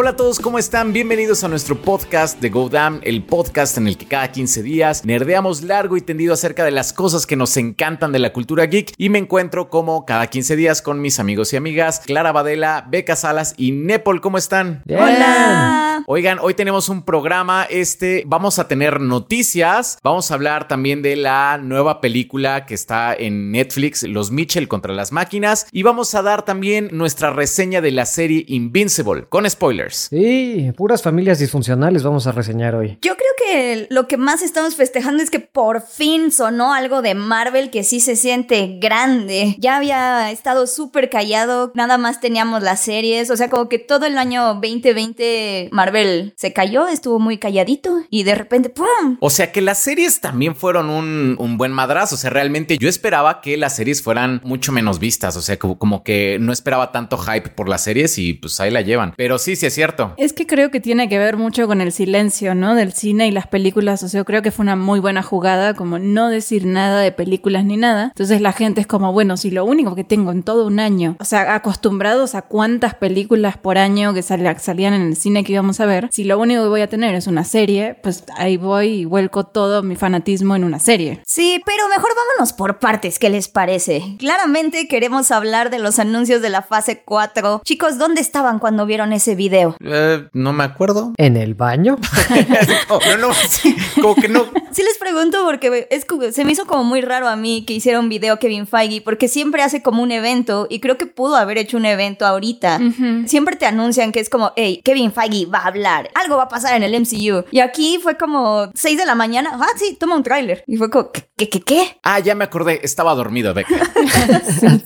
Hola a todos, ¿cómo están? Bienvenidos a nuestro podcast de Go Damn, el podcast en el que cada 15 días nerdeamos largo y tendido acerca de las cosas que nos encantan de la cultura geek y me encuentro como cada 15 días con mis amigos y amigas Clara Badela, Beca Salas y Nepal, ¿cómo están? Hola. Oigan, hoy tenemos un programa, este, vamos a tener noticias, vamos a hablar también de la nueva película que está en Netflix, Los Mitchell contra las máquinas, y vamos a dar también nuestra reseña de la serie Invincible, con spoilers. Sí, puras familias disfuncionales vamos a reseñar hoy. Yo creo que lo que más estamos festejando es que por fin sonó algo de Marvel que sí se siente grande. Ya había estado súper callado, nada más teníamos las series, o sea, como que todo el año 2020 Marvel se cayó, estuvo muy calladito y de repente ¡pum! O sea que las series también fueron un, un buen madrazo, o sea, realmente yo esperaba que las series fueran mucho menos vistas, o sea, como, como que no esperaba tanto hype por las series y pues ahí la llevan. Pero sí, sí cierto. Es que creo que tiene que ver mucho con el silencio, ¿no? Del cine y las películas. O sea, creo que fue una muy buena jugada, como no decir nada de películas ni nada. Entonces la gente es como, bueno, si lo único que tengo en todo un año, o sea, acostumbrados a cuántas películas por año que salían en el cine que íbamos a ver, si lo único que voy a tener es una serie, pues ahí voy y vuelco todo mi fanatismo en una serie. Sí, pero mejor vámonos por partes, ¿qué les parece? Claramente queremos hablar de los anuncios de la fase 4. Chicos, ¿dónde estaban cuando vieron ese video? Eh, no me acuerdo. ¿En el baño? no, no, sí, como que no. Sí les pregunto porque es, se me hizo como muy raro a mí que hiciera un video Kevin Feige, porque siempre hace como un evento y creo que pudo haber hecho un evento ahorita. Siempre te anuncian que es como, hey, Kevin Feige va a hablar, algo va a pasar en el MCU. Y aquí fue como 6 de la mañana, ah, sí, toma un tráiler. Y fue como, ¿qué, qué, qué? Ah, ya me acordé, estaba dormido, Beca.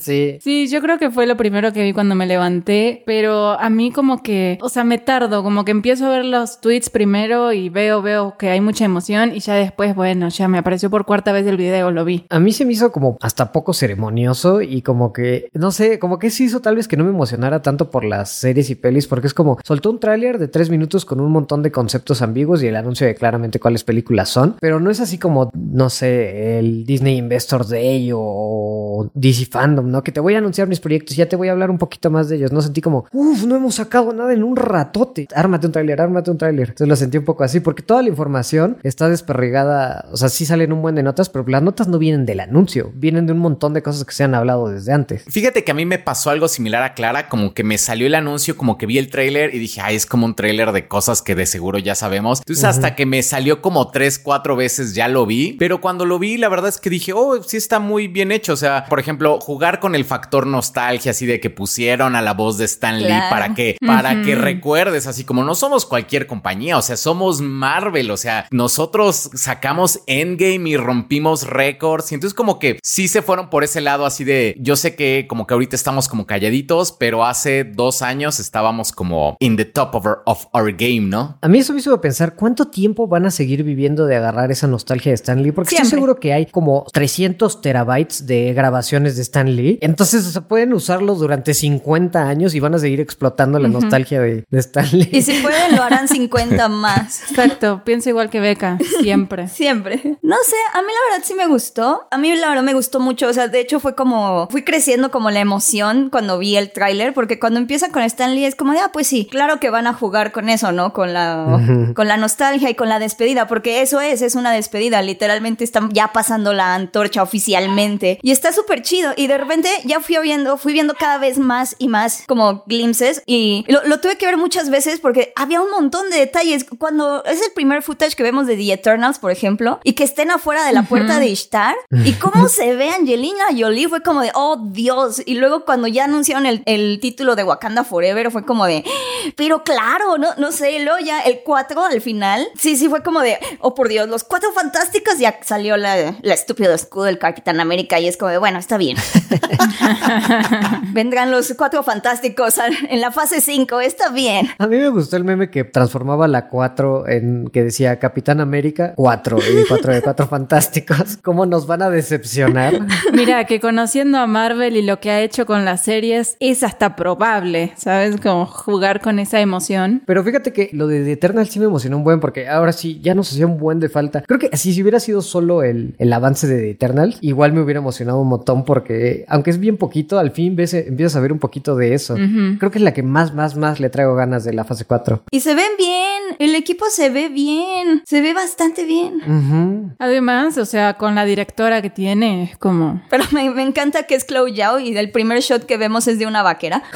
sí. Sí, yo creo que fue lo primero que vi cuando me levanté, pero a mí como que, o sea, me tardo, como que empiezo a ver los tweets primero y veo, veo que hay mucha emoción y ya después, bueno, ya me apareció por cuarta vez el video, lo vi. A mí se me hizo como hasta poco ceremonioso y como que, no sé, como que se hizo tal vez que no me emocionara tanto por las series y pelis porque es como, soltó un tráiler de tres minutos con un montón de conceptos ambiguos y el anuncio de claramente cuáles películas son, pero no es así como, no sé, el Disney Investor Day o DC Fandom, ¿no? Que te voy a anunciar mis proyectos ya te voy a hablar un poquito más de ellos. No sentí como, uff, no hemos sacado nada en un ratote. Ármate un tráiler, ármate un tráiler. Entonces lo sentí un poco así, porque toda la información está desperrigada, o sea, sí salen un buen de notas, pero las notas no vienen del anuncio, vienen de un montón de cosas que se han hablado desde antes. Fíjate que a mí me pasó algo similar a Clara, como que me salió el anuncio, como que vi el tráiler y dije, ay, es como un tráiler de cosas que de seguro ya sabemos. Entonces hasta que me salió como tres, cuatro veces ya lo vi, pero cuando lo vi, la verdad es que dije, oh, sí está muy bien hecho. O sea, por ejemplo, jugar con el factor nostalgia, así de que pusieron a la voz de Stan Lee para que, para que recuerdes, así como no somos cualquier compañía, o sea, somos Marvel, o sea, nosotros sacamos Endgame y rompimos récords y entonces como que sí se fueron por ese lado así de, yo sé que como que ahorita estamos como calladitos, pero hace dos años estábamos como in the top of our, of our game, ¿no? A mí eso me hizo pensar cuánto tiempo van a seguir viviendo de agarrar esa nostalgia de Stan Lee, porque Siempre. estoy seguro que hay como 300 terabytes de grabaciones de Stan Lee, entonces o sea, pueden usarlos durante 50 años y van a seguir explotando la nostalgia de, de Stan Lee. Y si pueden, lo harán 50 más. Exacto, pienso igual que Beca, siempre. Siempre. No sé, a mí la verdad sí me gustó. A mí la verdad me gustó mucho. O sea, de hecho fue como, fui creciendo como la emoción cuando vi el tráiler, porque cuando empieza con Stan Lee es como de, ah, pues sí, claro que van a jugar con eso, ¿no? Con la, con la nostalgia y con la despedida, porque eso es, es una despedida. Literalmente están ya pasando la antorcha oficialmente. Y está súper chido. Y de repente ya fui viendo, fui viendo cada vez más y más como glimpses. Y lo, lo tuve que ver muchas veces porque había un montón de detalles. Cuando es el primer footage que vemos de The Eternals, por ejemplo, y que estén afuera de la puerta de Ishtar, y cómo se ve Angelina Jolie, fue como de, oh Dios. Y luego cuando ya anunciaron el, el título de Wakanda Forever, fue como de, pero claro, no, no sé, luego ya el 4 al final, sí, sí, fue como de, oh por Dios, los cuatro fantásticos, ya salió la, la estúpido escudo del Capitán América, y es como de, bueno, está bien. Vendrán los cuatro fantásticos en la fase 5, está bien. A mí me gustó el meme que transformaba la 4 en que decía Capitán América 4 y 4 de 4 fantásticos. ¿Cómo nos van a decepcionar? Mira, que conociendo a Marvel y lo que ha hecho con las series, es hasta probable, ¿sabes? Como jugar con esa emoción. Pero fíjate que lo de The Eternal sí me emocionó un buen porque ahora sí ya nos hacía un buen de falta. Creo que si, si hubiera sido solo el, el avance de The Eternal, igual me hubiera emocionado un montón porque aunque es bien poquito, al fin ves, empiezas a ver un poquito de eso. Creo que es la que más, más, más le trae traigo ganas de la fase 4. Y se ven bien, el equipo se ve bien, se ve bastante bien. Además, o sea, con la directora que tiene, es como... Pero me, me encanta que es Chloe Zhao y el primer shot que vemos es de una vaquera.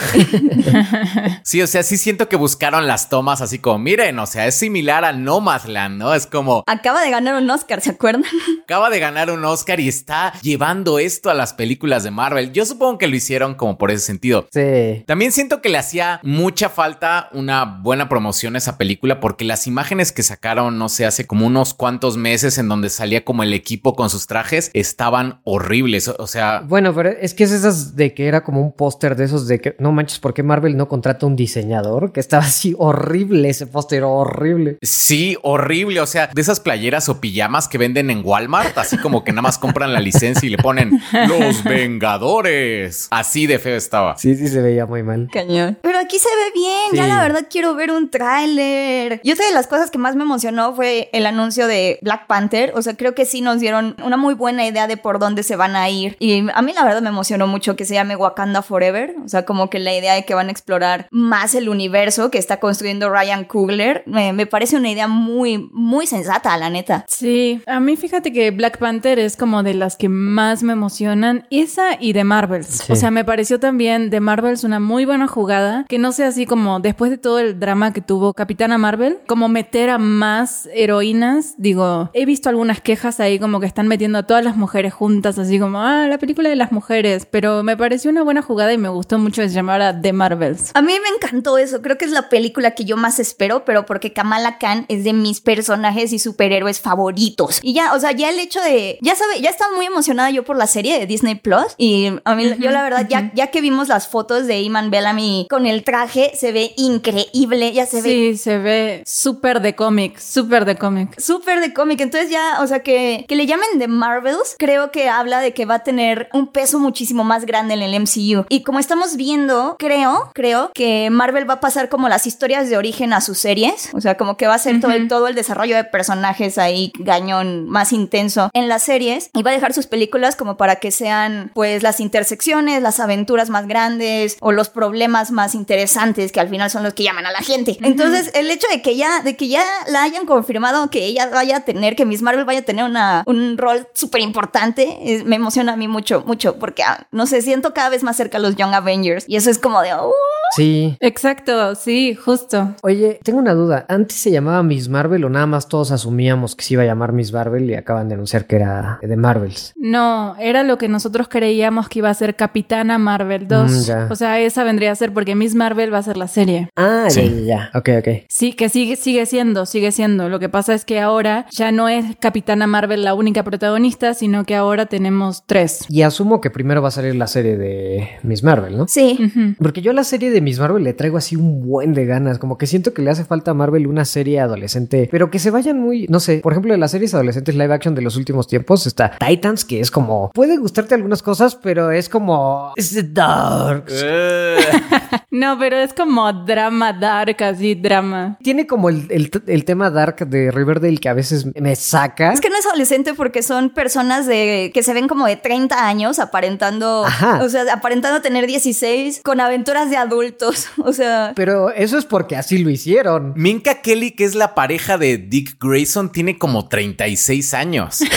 Sí, o sea, sí siento que buscaron las tomas así como, miren, o sea, es similar a Nomadland, ¿no? Es como, Acaba de ganar un Oscar, ¿se acuerdan? acaba de ganar un Oscar y está llevando esto a las películas de Marvel. Yo supongo que lo hicieron como por ese sentido. Sí. También siento que le hacía mucha falta una buena promoción a esa película porque las imágenes que sacaron, no sé, hace como unos cuantos meses en donde salía como el equipo con sus trajes, estaban horribles. O sea, Bueno, pero es que es esas de que era como un póster de esos de que no manches, ¿por qué Marvel no contrata un diseñador? Que estaba así horrible ese póster, horrible. sí, horrible. O sea, de esas playeras o pijamas que venden en Walmart, así como que nada más compran la licencia y le ponen Los Vengadores. Así de feo estaba. Sí, sí se veía muy mal. Cañón. Pero aquí se ve bien, ya Sí. la verdad quiero ver un tráiler. Yo sé de las cosas que más me emocionó fue el anuncio de Black Panther, o sea, creo que sí nos dieron una muy buena idea de por dónde se van a ir. Y a mí la verdad me emocionó mucho que se llame Wakanda Forever, o sea, como que la idea de que van a explorar más el universo que está construyendo Ryan Coogler, me, me parece una idea muy, muy sensata, la neta. Sí, a mí fíjate que Black Panther es como de las que más me emocionan. Esa y de Marvels. Sí. O sea, me pareció también de Marvels una muy buena jugada. Que no sea así como después de todo el drama que tuvo Capitana Marvel, como meter a más heroínas. Digo, he visto algunas quejas ahí como que están metiendo a todas las mujeres juntas, así como, ah, la película de las mujeres. Pero me pareció una buena jugada y me gustó mucho que se llamara The Marvels. A mí me encantó eso, creo que es la película que yo más espero, pero porque Kamala Khan es de mis personajes y superhéroes favoritos. Y ya, o sea, ya el hecho de, ya sabe, ya estaba muy emocionada yo por la serie de Disney Plus y a mí, yo la verdad, ya, ya que vimos las fotos de Iman Bellamy con el traje, se ve increíble, ya se ve Sí, se ve súper de cómic, súper de cómic. súper de cómic. Entonces ya, o sea, que, que le llamen The Marvels, creo que habla de que va a tener un peso muchísimo más grande en el MCU. Y como estamos viendo, creo, creo que Marvel va a pasar como las historias de origen a sus series. O sea, como que va a ser todo, el, todo el desarrollo de personajes ahí, gañón más intenso en las series. Y va a dejar sus películas como para que sean, pues, las intersecciones, las aventuras más grandes o los problemas más interesantes que al final son los que llaman a la gente. Entonces, el hecho de que ya, de que ya la hayan confirmado que ella vaya a tener, que Miss Marvel vaya a tener una, un rol súper importante, me emociona a mí mucho, mucho, porque, ah, no sé, siento cada vez más cerca a los Young Avengers y eso es como de, "Uh". Sí. Exacto, sí, justo. Oye, tengo una duda. ¿Antes se llamaba Miss Marvel o nada más todos asumíamos que se iba a llamar Miss Marvel y acaban de anunciar que era de Marvels? No, era lo que nosotros creíamos que iba a ser Capitana Marvel 2. Mm, o sea, esa vendría a ser porque Miss Marvel va a ser la serie. Ah, Sí. ya, ya, ya. Ok, ok. Sí, que sigue, sigue siendo, sigue siendo. Lo que pasa es que ahora ya no es Capitana Marvel la única protagonista, sino que ahora tenemos tres. Y asumo que primero va a salir la serie de Miss Marvel, ¿no? Sí. Porque yo a la serie de Miss Marvel le traigo así un buen de ganas, como que siento que le hace falta a Marvel una serie adolescente, pero que se vayan muy, no sé, por ejemplo, de las series adolescentes live action de los últimos tiempos está Titans, que es como, puede gustarte algunas cosas, pero es como, es the dark. No, pero es como drama dark, así drama. Tiene como el, el- el tema dark de Riverdale que a veces me saca. Es que no es adolescente porque son personas de que se ven como de 30 años aparentando, Ajá. o sea, aparentando tener 16 con aventuras de adultos, o sea, Pero eso es porque así lo hicieron. Minka Kelly, que es la pareja de Dick Grayson, tiene como 36 años.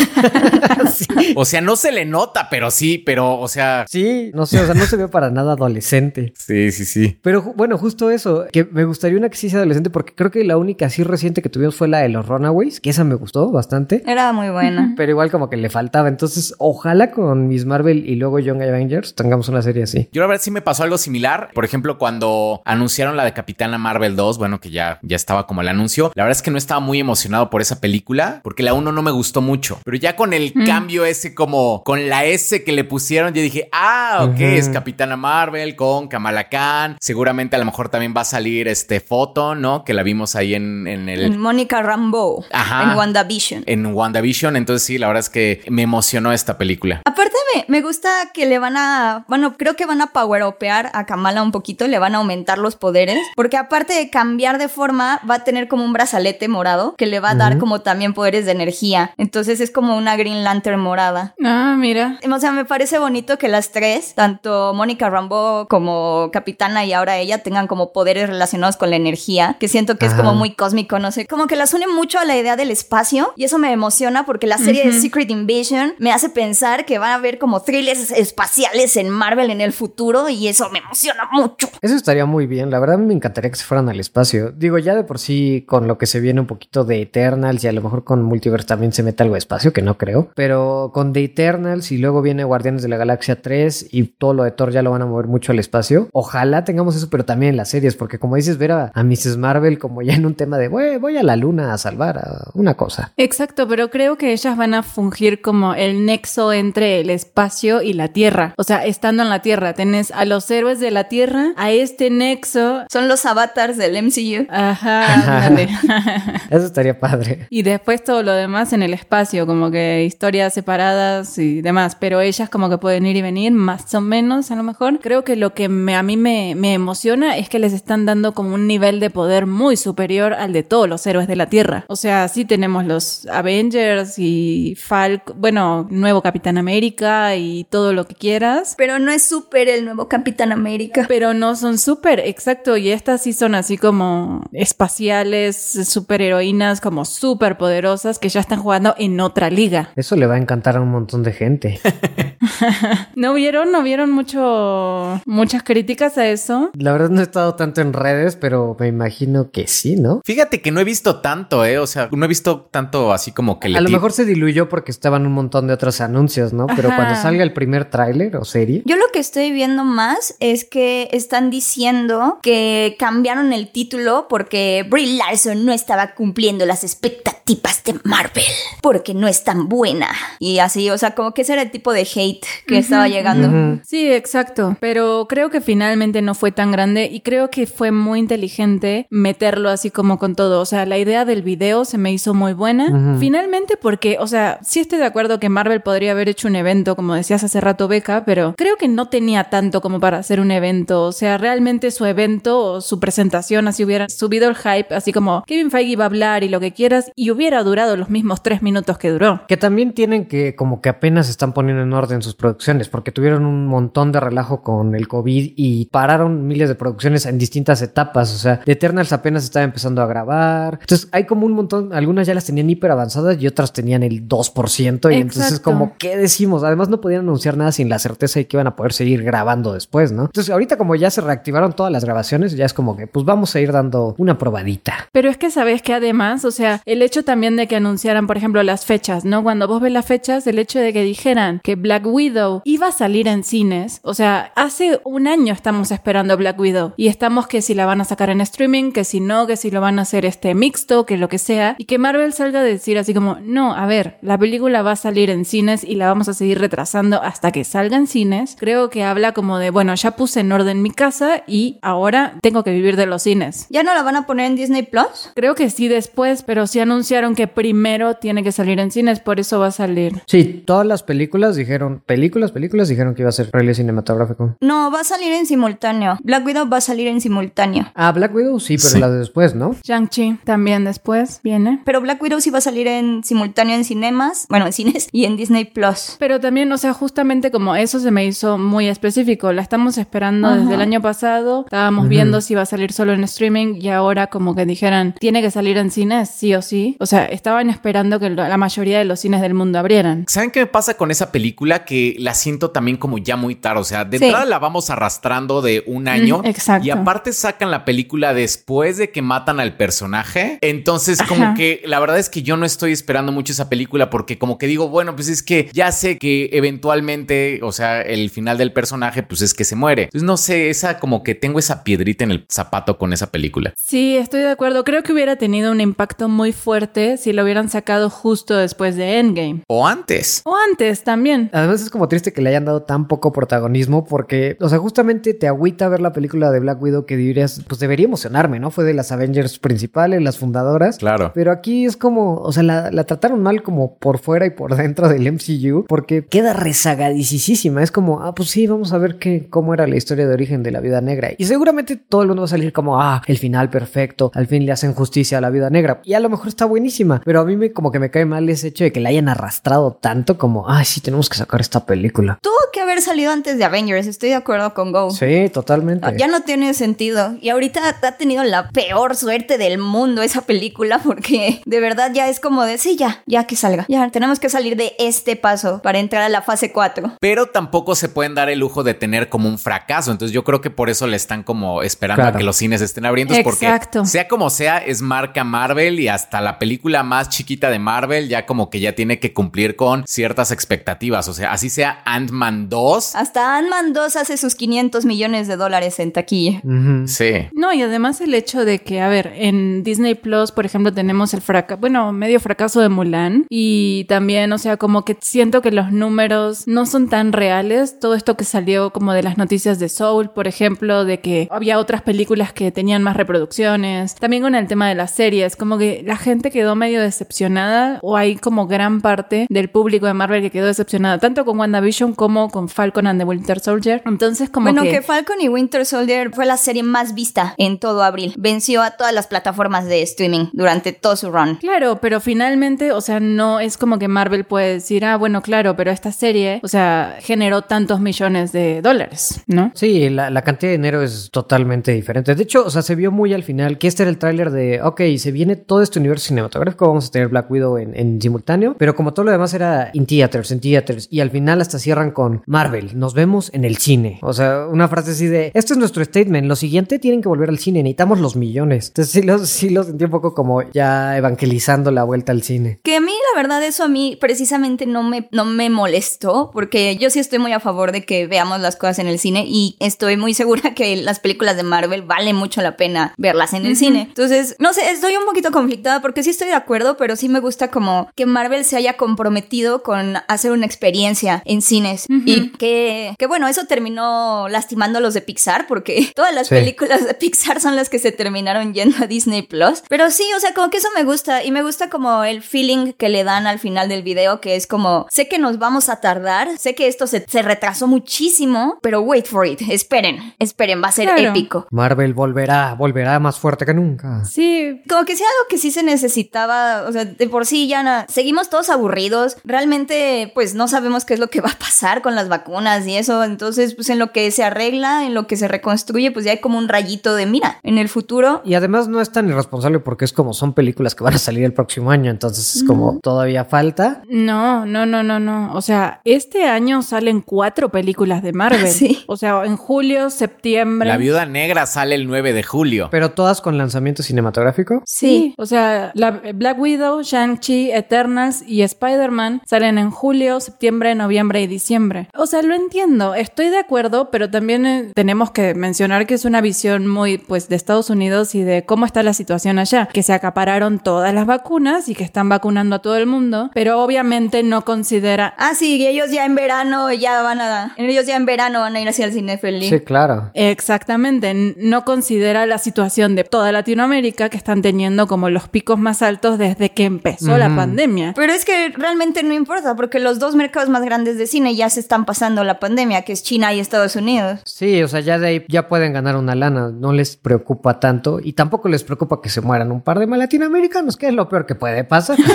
O sea, no se le nota, pero sí, pero, o sea. Sí, no sé, o sea, no se ve para nada adolescente. Sí, sí, sí. Pero bueno, justo eso, que me gustaría una que sí sea adolescente porque creo que la única así reciente que tuvimos fue la de los Runaways, que esa me gustó bastante. era muy buena. Pero igual como que le faltaba. Entonces, ojalá con Miss Marvel y luego Young Avengers tengamos una serie así. Yo la verdad sí me pasó algo similar. Por ejemplo, cuando anunciaron la de Capitana Marvel 2, bueno, que ya, ya estaba como el anuncio. La verdad es que no estaba muy emocionado por esa película, porque la 1 no me gustó mucho. Pero ya con el cambio ese como con la S que le pusieron, yo dije, ah, ok, es Capitana Marvel con Kamala Khan. Seguramente a lo mejor también va a salir este foto, ¿no? Que la vimos ahí en, en el... En Mónica Rambeau, Ajá. en WandaVision. En WandaVision, entonces sí, la verdad es que me emocionó esta película. Aparte me, me gusta que le van a, bueno, creo que van a power upear a Kamala un poquito, le van a aumentar los poderes, porque aparte de cambiar de forma, va a tener como un brazalete morado que le va a dar como también poderes de energía. Entonces es como una Green Lantern morada. Ah, mira. O sea, me parece bonito que las tres, tanto Mónica Rambeau como Capitana y ahora ella tengan como poderes relacionados con la energía, que siento que es como muy cósmico, no sé, como que las une mucho a la idea del espacio y eso me emociona porque la serie de Secret Invasion me hace pensar que van a haber como thrillers espaciales en Marvel en el futuro y eso me emociona mucho. Eso estaría muy bien. La verdad me encantaría que se fueran al espacio. Digo, ya de por sí con lo que se viene un poquito de Eternals y a lo mejor con Multiverse también se mete algo de espacio, que no creo. Pero con The Eternals y luego viene Guardianes de la Galaxia 3 y todo lo de Thor ya lo van a mover mucho al espacio. Ojalá tengamos eso, pero también en las series, porque como dices, ver a, a Mrs. Marvel como ya en un tema de, "Güey, voy a la luna a salvar a una cosa. Exacto, pero creo que ellas van a fungir como el nexo entre el espacio y la Tierra. O sea, estando en la Tierra, tenés a los héroes de la Tierra, a este nexo. Son los avatars del MCU. Ajá. Eso estaría padre. Y después todo lo demás en el espacio, como que historias separadas y demás, pero ellas como que pueden ir y venir, más o menos a lo mejor. Creo que lo que me- a mí me, me emociona es que les están dando como un nivel de poder muy superior al de todos los héroes de la Tierra. O sea, sí tenemos los Avengers y Falk, bueno, nuevo Capitán América y todo lo que quieras. Pero no es súper el nuevo Capitán América. Pero no son súper, exacto. Y estas sí son así como espaciales, superheroínas, como súper poderosas que ya están jugando en otra liga. Eso le va a encantar a un montón de gente. ¿No vieron? ¿No vieron mucho, muchas críticas a eso? La verdad no he estado tanto en redes, pero me imagino que sí, ¿no? Fíjate que no he visto tanto, ¿eh? O sea, no he visto tanto así como que le A lo mejor se diluyó porque estaban un montón de otros anuncios, ¿no? Pero Ajá. cuando salga el primer tráiler o serie, Yo lo que estoy viendo más es que están diciendo que cambiaron el título porque Brie Larson no estaba cumpliendo las expectativas de Marvel porque no es tan buena y así, o sea, como que ese era el tipo de hate que estaba llegando. Sí, exacto. Pero creo que finalmente no fue tan grande y creo que fue muy inteligente meterlo así como con todo. O sea, la idea del video se me hizo muy buena. Finalmente, porque, o sea, sí estoy de acuerdo que Marvel podría haber hecho un evento, como decías hace rato, Beca, pero creo que no tenía tanto como para hacer un evento. O sea, realmente su evento o su presentación, así hubiera subido el hype, así como Kevin Feige iba a hablar y lo que quieras, y hubiera durado los mismos tres minutos que duró. que también tienen que como que apenas están poniendo en orden sus producciones, porque tuvieron un montón de relajo con el COVID y pararon miles de producciones en distintas etapas. O sea, The Eternals apenas estaba empezando a grabar. Entonces hay como un montón, algunas ya las tenían hiper avanzadas y otras tenían el 2%. Y entonces como, ¿qué decimos? Además no podían anunciar nada sin la certeza de que iban a poder seguir grabando después, ¿no? Entonces ahorita como ya se reactivaron todas las grabaciones, ya es como que pues vamos a ir dando una probadita. Pero es que sabes que además, o sea, el hecho también de que anunciaran, por ejemplo, las fechas, ¿no? Cuando vos ves las fechas, el hecho de que dijeran que Black Widow iba a salir en cines, o sea, hace un año estamos esperando Black Widow y estamos que si la van a sacar en streaming, que si no, que si lo van a hacer este mixto, que lo que sea, y que Marvel salga a decir así como, no, a ver, la película va a salir en cines y la vamos a seguir retrasando hasta que salga en cines, creo que habla como de, bueno, ya puse en orden mi casa y ahora tengo que vivir de los cines. ¿Ya no la van a poner en Disney Plus? Creo que sí después, pero sí anunciaron que primero tiene que salir en cines, por eso va a salir. Sí, todas las películas dijeron, películas, películas dijeron que iba a ser release cinematográfico. No, va a salir en simultáneo. Black Widow va a salir en simultáneo. Ah, Black Widow sí, pero Sí. la de después, ¿no? Shang-Chi también después viene. Pero Black Widow sí va a salir en simultáneo en cinemas, bueno, en cines y en Disney Plus. Pero también, o sea, justamente como eso se me hizo muy específico. La estamos esperando Ajá. desde el año pasado. Estábamos viendo si iba a salir solo en streaming y ahora como que dijeran, tiene que salir en cines, sí o sí. O sea, estaban esperando que la mayoría de los cines del mundo abrieran. ¿Saben qué me pasa con esa película? Que la siento también como ya muy tarde. O sea, de Sí. entrada la vamos arrastrando de un año. Mm, exacto. Y aparte sacan la película después de que matan al personaje. Entonces, como Ajá. que la verdad es que yo no estoy esperando mucho esa película porque como que digo, bueno, pues es que ya sé que eventualmente, o sea, el final del personaje, pues es que se muere. Entonces, no sé, esa como que tengo esa piedrita en el zapato con esa película. Sí, estoy de acuerdo. Creo que hubiera tenido un impacto muy fuerte si lo hubieran sacado justo después de Endgame. O antes. O antes también. Además es como triste que le hayan dado tan poco protagonismo porque, o sea, justamente te agüita ver la película de Black Widow que dirías, pues debería emocionarme, ¿no? Fue de las Avengers principales, las fundadoras. Claro. Pero aquí es como, o sea, la, la trataron mal como por fuera y por dentro del MCU porque queda rezagadicísima. Es como, ah, pues sí, vamos a ver qué, cómo era la historia de origen de la vida negra. Y seguramente todo el mundo va a salir como, ah, el final perfecto, al fin le hacen justicia a la vida negra. Y a lo mejor está buenísima, pero a mí me como que me cae mal ese hecho de que la hayan arrastrado tanto como, ah, sí, tenemos que sacar esta película. Tuvo que haber salido antes de Avengers, estoy de acuerdo con Go. Sí, totalmente. Ya no tiene sentido. Y ahorita ha tenido la peor suerte del mundo esa película porque de verdad ya es como de, sí, ya, ya que salga. Ya tenemos que salir de este paso para entrar a la fase 4. Pero tampoco se pueden dar el lujo de tener como un fracaso. Entonces yo creo que por eso le están como esperando a que los cines estén abriendo. Exacto. Porque sea como sea, es marca Marvel y hasta la película más chiquita de Marvel ya como que ya tiene que cumplir con ciertas expectativas. O sea, así sea Ant-Man 2. Hasta Ant-Man 2 hace sus 500 millones de dólares en taquilla. Sí. No, y además el hecho de que, a ver, en Disney Plus, por ejemplo, tenemos el fracaso, bueno, medio fracaso de Mulan. Y también, o sea, como que siento que los números no son tan reales. Todo esto que salió como de las noticias de Soul, por ejemplo, de que había otras películas que tenían más reproducciones. También con el tema de las series, como que la gente quedó medio decepcionada o hay como gran parte del público de Marvel que quedó decepcionada, tanto con WandaVision como con Falcon and the Winter Soldier. Entonces, como bueno, que... que Falcon y Winter Soldier fue la serie más vista en todo abril. Venció a todas las plataformas de streaming durante todo su run. Claro, pero finalmente, o sea, no es como que Marvel puede decir, ah, bueno, claro, pero esta serie, o sea, generó tantos millones de dólares, ¿no? Sí, la, la cantidad de dinero es totalmente diferente. De hecho, o sea, se vio muy al final que este era el tráiler de, ok, se viene todo este universo cinematográfico, vamos a tener Black Widow en, en simultáneo, pero como todo lo demás era in theaters, en theaters, y al final hasta cierran con Marvel, nos vemos en el cine. O sea, una frase así de, este es nuestro statement, lo siguiente tienen que volver al cine, necesitamos los millones. Entonces sí lo, sí lo sentí un poco como ya evangelizando la vuelta al cine. Que a mí, la verdad, eso a mí precisamente no me, no me molestó, porque yo sí estoy muy a favor de que veamos las cosas en el cine y estoy muy segura que las películas de Marvel vale mucho la pena verlas en el cine. Entonces, no sé, estoy un poquito conflictada porque sí estoy de acuerdo, pero sí me gusta como que Marvel se haya comprometido con hacer una experiencia en cines y que, que, bueno, eso terminó lastimando a los de Pixar porque todas las Sí. películas de Pixar son las que se terminaron yendo a Disney Plus. Pero sí, o sea, como que eso me gusta y me gusta como el feeling que le dan al final del video, que es como, sé que nos vamos a tardar, sé que esto se, se retrasó muchísimo, pero wait for it, esperen, esperen, va a ser Claro. épico. Marvel volverá, volverá más fuerte que nunca. Sí, Como que sea algo que sí se necesitaba, o sea, de por sí ya na- seguimos todos aburridos, realmente pues no sabemos qué es lo que va a pasar con las vacunas y eso, entonces pues en lo que se arregla, en lo que se reconstruye, pues ya hay como un rayito de mira, en el futuro Y además no es tan irresponsable porque es como son películas que van a salir el próximo año, entonces es como todavía falta. No, no, no, no, no. O sea, este año salen cuatro películas de Marvel. Sí. O sea, en julio, septiembre. La viuda negra sale el 9 de julio. Pero todas con lanzamiento cinematográfico. Sí, o sea, la Black Widow, Shang-Chi, Eternals y Spider-Man salen en julio, septiembre, noviembre y diciembre. O sea, lo entiendo, estoy de acuerdo, pero también eh, tenemos que mencionar que es una visión muy, pues, de Estados Unidos y de cómo está la situación allá, que se acapararon todas las vacunas y que están vacunando a todo el mundo, pero obviamente no considera Ah, sí, y ellos ya en verano ya van a. Ellos ya en verano van a ir hacia el cine feliz. Sí, claro. Exactamente, no considera la situación de toda Latinoamérica que están teniendo como los picos más altos desde que empezó la pandemia. Pero es que realmente no importa, porque los dos mercados más grandes de cine ya se están pasando la pandemia, que es China y Estados Unidos. Sí, o sea, ya de ahí ya pueden ganar una lana, no les preocupa tanto y tampoco les preocupa que se mueran un par de latinoamericanos, que es lo peor que puede pasar.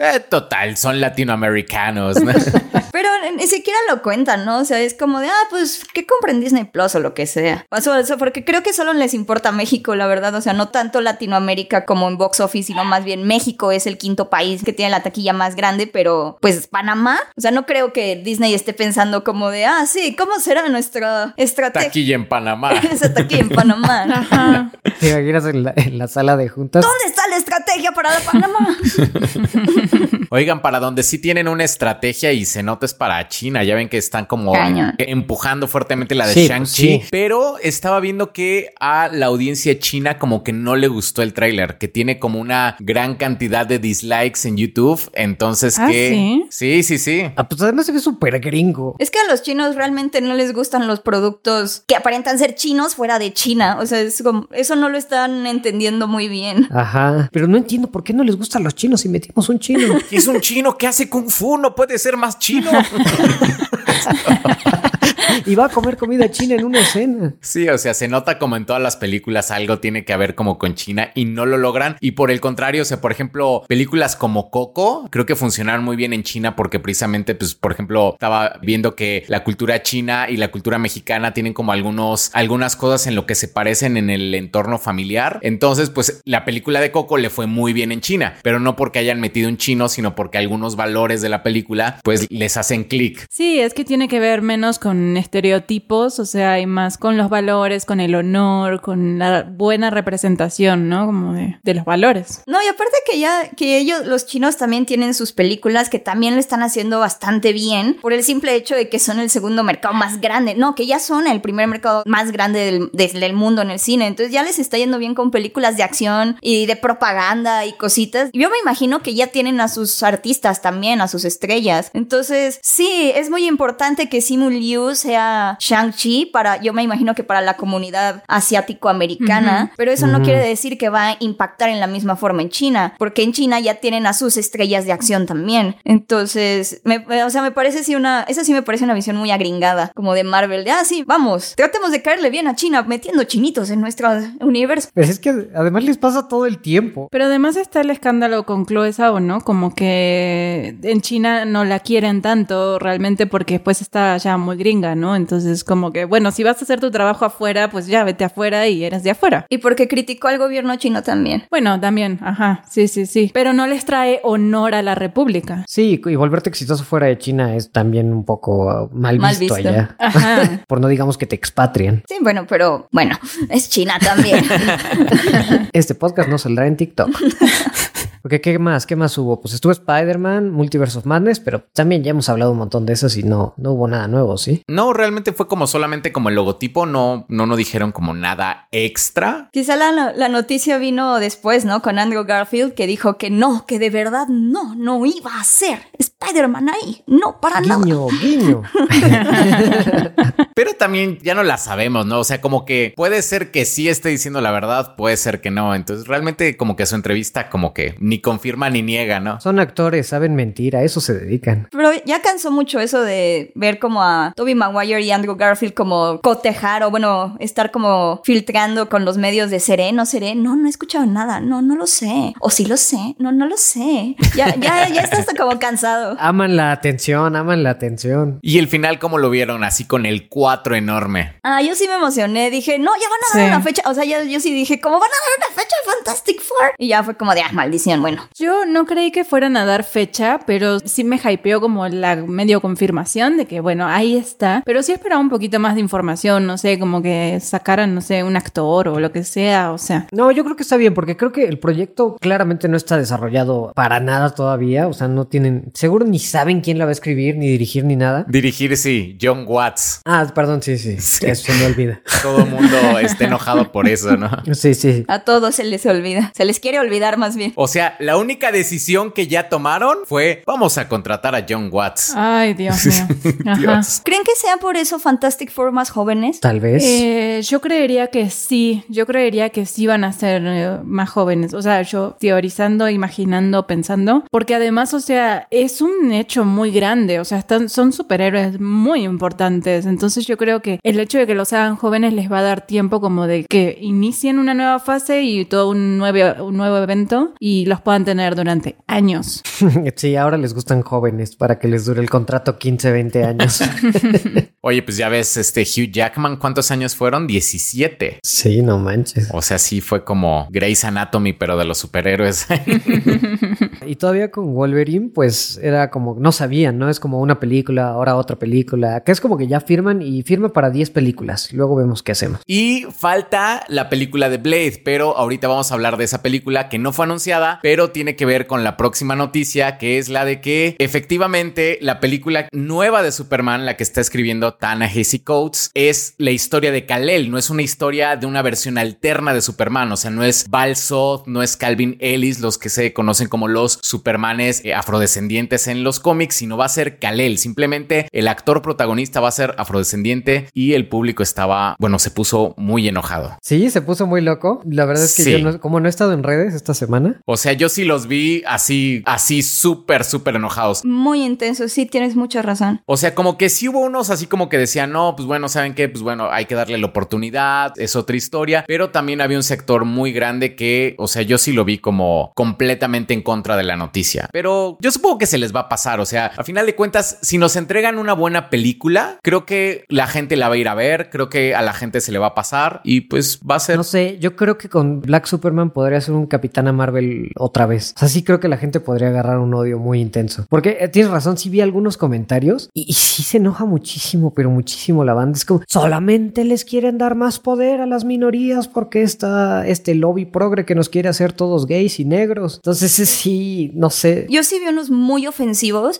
Eh, total, son latinoamericanos. ¿no? Pero ni siquiera lo cuentan, ¿no? O sea, es como de, ah, pues que compren Disney Plus o lo que sea. O sea, eso, porque creo que solo les importa México, la verdad. O sea, no tanto Latinoamérica como en box office, sino más bien México es el quinto país que tiene la taquilla más grande, pero pues Panamá. O sea, no creo que Disney esté pensando como de, ah, sí, ¿cómo será nuestra estrategia? Taquilla en Panamá. Esa taquilla en Panamá. Ajá. Te imaginas en la, en la sala de juntas. ¿Dónde está la estrategia para Panamá? Oigan, para donde sí tienen una estrategia y se nota es para China. Ya ven que están como empujando fuertemente la de Sí, Shang-Chi. sí. Pero estaba viendo que a la audiencia china como que no le gustó el tráiler, que tiene como una gran cantidad de dislikes en YouTube. Entonces ¿Ah, que... sí? Sí, sí, sí. Ah, pues además se ve súper gringo. Es que a los chinos realmente no les gustan los productos que aparentan ser chinos fuera de China. O sea, es como, eso no lo están entendiendo muy bien. Ajá. Pero no, entiendo por qué no les gustan los chinos si metimos un chino. Es un chino que hace kung fu, no puede ser más chino. y va a comer comida china en una escena. Sí, o sea, se nota como en todas las películas algo tiene que ver como con China y no lo logran. Y por el contrario, o sea, por ejemplo, películas como Coco creo que funcionaron muy bien en China porque precisamente, pues, por ejemplo, estaba viendo que la cultura china y la cultura mexicana tienen como algunos, algunas cosas en lo que se parecen en el entorno familiar. Entonces, pues, la película de Coco le fue muy bien en China, pero no porque hayan metido un chino, sino porque algunos valores de la película, pues, les hacen clic. Sí, es que tiene que ver menos con estereotipos, o sea, y más con los valores, con el honor, con la buena representación, ¿no? Como de, los valores. No, y aparte que ya, que ellos, los chinos también tienen sus películas que también lo están haciendo bastante bien por el simple hecho de que son el segundo mercado más grande. No, que ya son el primer mercado más grande del, del mundo en el cine. Entonces ya les está yendo bien con películas de acción y de propaganda y cositas. Yo me imagino que ya tienen a sus artistas también, a sus estrellas. Entonces, sí, es muy importante que Simu Liu sea Shang-Chi para, yo me imagino que para la comunidad asiático-americana, pero eso no quiere decir que va a impactar en la misma forma en China, porque en China ya tienen a sus estrellas de acción también. Entonces, me- o sea, me parece sí una, esa sí me parece una visión muy agringada, como de Marvel, de, ah, sí, vamos, tratemos de caerle bien a China metiendo chinitos en nuestro universo. Pero es que además les pasa todo el tiempo. Pero además está el escándalo con Chloe Zhao, ¿no? Como que en China no la quieren tanto realmente porque después está ya muy gringa, ¿no? Entonces como que, bueno, si vas a hacer tu trabajo afuera, pues ya vete afuera y eres de afuera. Y porque criticó al gobierno chino también. Bueno, también, ajá, sí, sí, sí. Pero no les trae honor a la República. Sí, y volverte exitoso fuera de China es también un poco mal, Mal visto, visto. allá. Ajá. Por no digamos que te expatrien. Sí, bueno, pero bueno, es China también. Este podcast no saldrá en TikTok. Porque, ¿qué más? ¿Qué más hubo? Pues estuvo Spider-Man, Multiverse of Madness, pero también ya hemos hablado un montón de esas y no, no hubo nada nuevo, ¿sí? No, realmente fue como solamente como el logotipo, no, no nos dijeron como nada extra. Quizá la, la noticia vino después, ¿no? Con Andrew Garfield que dijo que no, que de verdad no, no iba a ser Spider-Man ahí. No, para nada. Guiño, guiño. Pero también ya no la sabemos, ¿no? O sea, como que puede ser que sí esté diciendo la verdad, puede ser que no. Entonces, realmente como que su entrevista como que ni confirma ni niega, ¿no? Son actores, saben mentir, a eso se dedican. Pero ya cansó mucho eso de ver como a Toby Maguire y Andrew Garfield como cotejar o bueno, estar como filtrando con los medios de seré, no seré. No, no he escuchado nada. No, no lo sé. O sí lo sé. No, no lo sé. Ya, ya, ya estás como cansado. Aman la atención, aman la atención. Y el final, ¿cómo lo vieron? Así con el 4 enorme. Ah, yo sí me emocioné. Dije, no, ya van a dar Sí. una fecha. O sea, ya, yo sí dije, ¿cómo van a dar una fecha Fantastic Four? Y ya fue como de, ah, maldición. Bueno, Yo no creí que fueran a dar fecha, pero sí me hypeó como la medio confirmación de que, bueno, ahí está. Pero sí esperaba un poquito más de información, no sé, como que sacaran, no sé, un actor o lo que sea, o sea. No, yo creo que está bien, porque creo que el proyecto claramente no está desarrollado para nada todavía. O sea, no tienen, seguro ni saben quién la va a escribir, ni dirigir, ni nada. Dirigir, sí, John Watts. Ah, perdón, sí, sí, que se me olvida. Todo el mundo está enojado por eso, ¿no? Sí, sí. a todos se les olvida. Se les quiere olvidar más bien. O sea, la única decisión que ya tomaron fue vamos a contratar a John Watts. Ay, Dios mío. Ajá. Dios. ¿Creen que sea por eso Fantastic Four más jóvenes? Tal vez. Eh, yo creería que sí, yo creería que sí van a ser eh, más jóvenes, o sea, yo teorizando, imaginando, pensando, porque además, o sea, es un hecho muy grande, o sea, están, son superhéroes muy importantes, entonces yo creo que el hecho de que los hagan jóvenes les va a dar tiempo como de que inicien una nueva fase y todo un nuevo, un nuevo evento y los puedan tener durante años. sí, ahora les gustan jóvenes para que les dure el contrato 15, 20 años. Oye, pues ya ves, este Hugh Jackman, ¿cuántos años fueron? 17. sí, no manches. O sea, sí fue como Grey's Anatomy, pero de los superhéroes. Y todavía con Wolverine, pues era como, no sabían, ¿no? Es como una película, ahora otra película, que es como que ya firman y firma para 10 películas. Luego vemos qué hacemos. y falta la película de Blade, pero ahorita vamos a hablar de esa película que no fue anunciada, pero tiene que ver con la próxima noticia, que es la de que efectivamente la película nueva de Superman, la que está escribiendo Tana Hasey Coates, es la historia de Kal-El, no es una historia de una versión alterna de Superman, o sea, no es Zod, no es Calvin Ellis, los que se conocen como los Supermanes eh, afrodescendientes en los cómics, sino va a ser Kalel. Simplemente el actor protagonista va a ser afrodescendiente y el público estaba, bueno, se puso muy enojado. Sí, se puso muy loco. La verdad es que Sí. yo no, como no he estado en redes esta semana. O sea, yo sí los vi así, así súper, súper enojados. Muy intenso, sí, tienes mucha razón. O sea, como que sí hubo unos así como que decían, no, pues bueno, ¿saben qué? Pues bueno, hay que darle la oportunidad, es otra historia, pero también había un sector muy grande que, o sea, yo sí lo vi como completamente en contra de la noticia. Pero yo supongo que se les va a pasar, o sea, a final de cuentas, si nos entregan una buena película, creo que la gente la va a ir a ver, creo que a la gente se le va a pasar y pues va a ser... No sé, yo creo que con Black Superman podría ser un Capitana Marvel otra vez. O sea, sí creo que la gente podría agarrar un odio muy intenso. Porque eh, tienes razón, sí vi algunos comentarios y, y sí se enoja muchísimo, pero muchísimo la banda. Es como, solamente les quieren dar más poder a las minorías porque está este lobby progre que nos quiere hacer todos gays y negros. Entonces, sí, no sé. Yo sí vi unos muy ofensivos,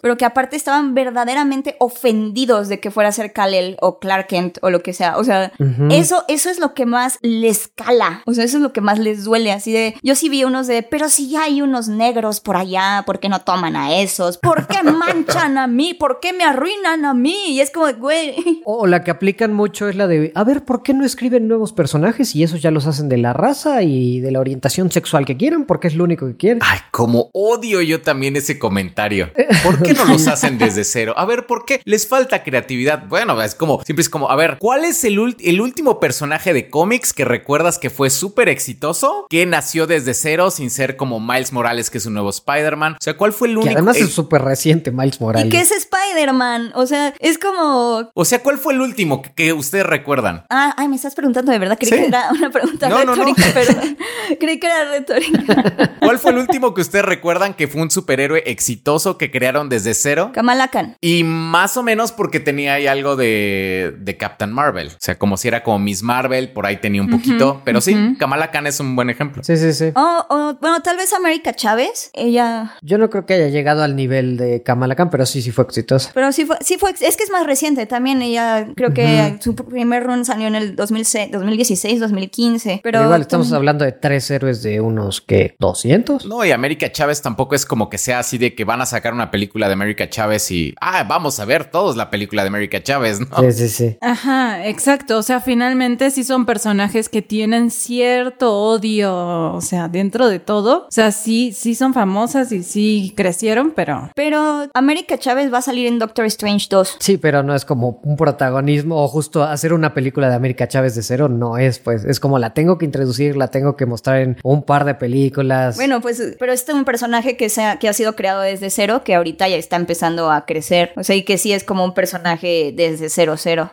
pero que aparte estaban verdaderamente ofendidos de que fuera a ser Kal-El o Clark Kent o lo que sea. O sea, eso, eso es lo que más les cala. O sea, eso es lo que más les duele. Así de, yo sí vi unos de, pero si ya hay unos negros por allá, ¿por qué no toman a esos? ¿Por qué manchan a mí? ¿Por qué me arruinan a mí? Y es como, güey. O la que aplican mucho es la de, a ver, ¿por qué no escriben nuevos personajes y esos ya los hacen de la raza y de la orientación sexual que quieran? Porque es lo único que quieren. Ay, como odio yo también ese comentario. ¿Por qué no los hacen desde cero? A ver, ¿por qué les falta creatividad? Bueno, es como, siempre es como, a ver, ¿cuál es el, el último personaje de cómics que recuerdas que fue súper exitoso? Que nació desde cero sin ser como Miles Morales, que es un nuevo Spider-Man. O sea, ¿cuál fue el Que único? además el- es súper reciente Miles Morales. ¿Y qué es Spider-Man? O sea, es como... o sea, ¿cuál fue el último que, que ustedes recuerdan? Ah, ay, me estás preguntando de verdad. Creí Sí. que era una pregunta No, no, no. retórica, perdón. Creí que era retórica. ¿Cuál fue el último que ustedes recuerdan que fue un superhéroe exitoso que crearon desde cero? Kamala Khan. Y más o menos porque tenía ahí algo de, de Captain Marvel. O sea, como si era como Miss Marvel, por ahí tenía un poquito. pero sí, Kamala Khan es un buen ejemplo. Sí, sí, sí. Oh, oh, bueno, tal vez América Chávez. Ella. Yo no creo que haya llegado al nivel de Kamala Khan, pero sí, sí fue exitosa. Pero sí fue, sí fue, es que es más reciente también. Ella creo que su primer run salió en el 2006, 2016, 2015. Pero, Pero igual estamos hablando de tres héroes de unos, ¿qué? ¿200? No, y América Chávez tampoco es como que sea así de que van a sacar una película de América Chávez y, ah, vamos a ver todos la película de América Chávez, ¿no? Sí, sí, sí. Ajá, exacto. O sea, finalmente sí son personajes que tienen cierto odio, o sea, dentro de todo. O sea, sí, sí son famosas y sí crecieron, pero Pero América Chávez va a salir en Doctor Strange 2. Sí, pero no es como un protagonismo o justo hacer una película de América Chávez de cero, no es, pues, es como la tengo que introducir, la tengo que mostrar en un par de películas. Bueno, pues, pero este es un personaje que, se ha, que ha sido creado desde cero, que ahorita ya está empezando a crecer. O sea, y que sí es como un personaje desde cero, cero.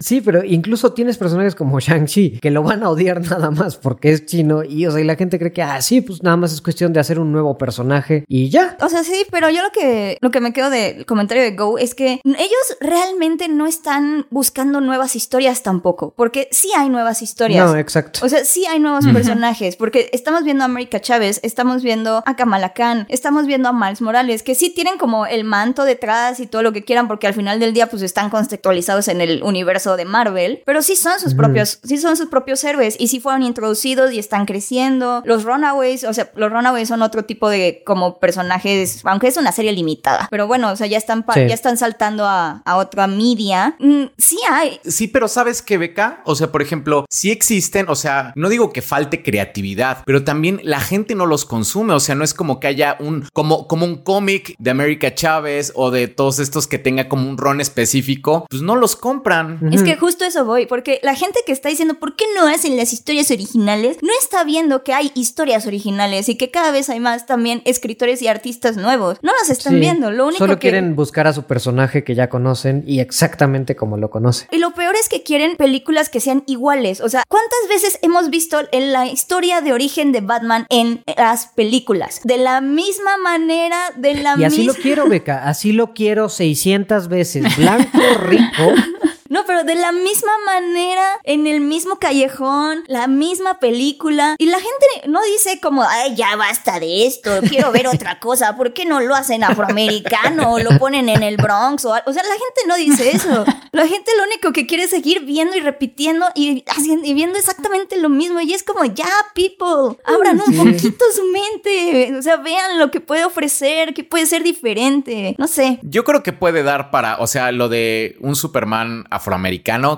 Sí, pero incluso tienes personajes como Shang-Chi que lo van a odiar nada más porque es chino y, o sea, y la gente cree que, ah, sí, pues nada más es cuestión de hacer un nuevo personaje y ya. O sea, sí, pero yo lo que, lo que me quedo del comentario de Go es que ellos realmente no están buscando nuevas historias tampoco, porque sí hay nuevas historias. No, exacto. O sea, sí hay nuevos personajes, porque estamos viendo a América Chávez, estamos viendo a Kamala Khan, estamos viendo a Miles Morales, que sí tienen como el manto detrás y todo lo que quieran, porque al final del día pues están contextualizados en el universo de Marvel, pero sí son sus propios, sí son sus propios héroes y sí fueron introducidos y están creciendo. Los Runaways, o sea, los Runaways son otro tipo de como personajes, aunque es una serie limitada, pero bueno, o sea, ya están, pa- Sí. ya están saltando a, a otra media. Mm, sí hay, Sí, pero ¿sabes qué, Beca? O sea, por ejemplo, sí existen, o sea, no digo que falte creatividad, pero también la gente no los consume, o sea, no es como que haya un, como, como un cómic de América Chávez o de todos estos que tenga como un ron específico, pues no los compran. Es que justo eso voy, porque la gente que está diciendo, ¿por qué no hacen las historias originales? No está viendo que hay historias originales y que cada vez hay más también escritores y artistas nuevos. No las están Sí, viendo, lo único Solo que... quieren buscar a su personaje que ya conocen y exactamente como lo conocen. Y lo peor es que quieren películas que sean iguales. O sea, ¿cuántas veces hemos visto en la historia de origen de Batman en las películas? De la misma manera, de la Y así lo quiero, Beca, así lo quiero 600 veces. Blanco, rico. No, pero de la misma manera, en el mismo callejón, la misma película. Y la gente no dice como, ay, ya basta de esto, quiero ver otra cosa. ¿Por qué no lo hacen afroamericano o lo ponen en el Bronx? O, o sea, la gente no dice eso. La gente lo único que quiere es seguir viendo y repitiendo y, haciendo, y viendo exactamente lo mismo. Y es como, ya, people, abran un poquito su mente. O sea, vean lo que puede ofrecer, que puede ser diferente. No sé. Yo creo que puede dar para, o sea, lo de un Superman afroamericano,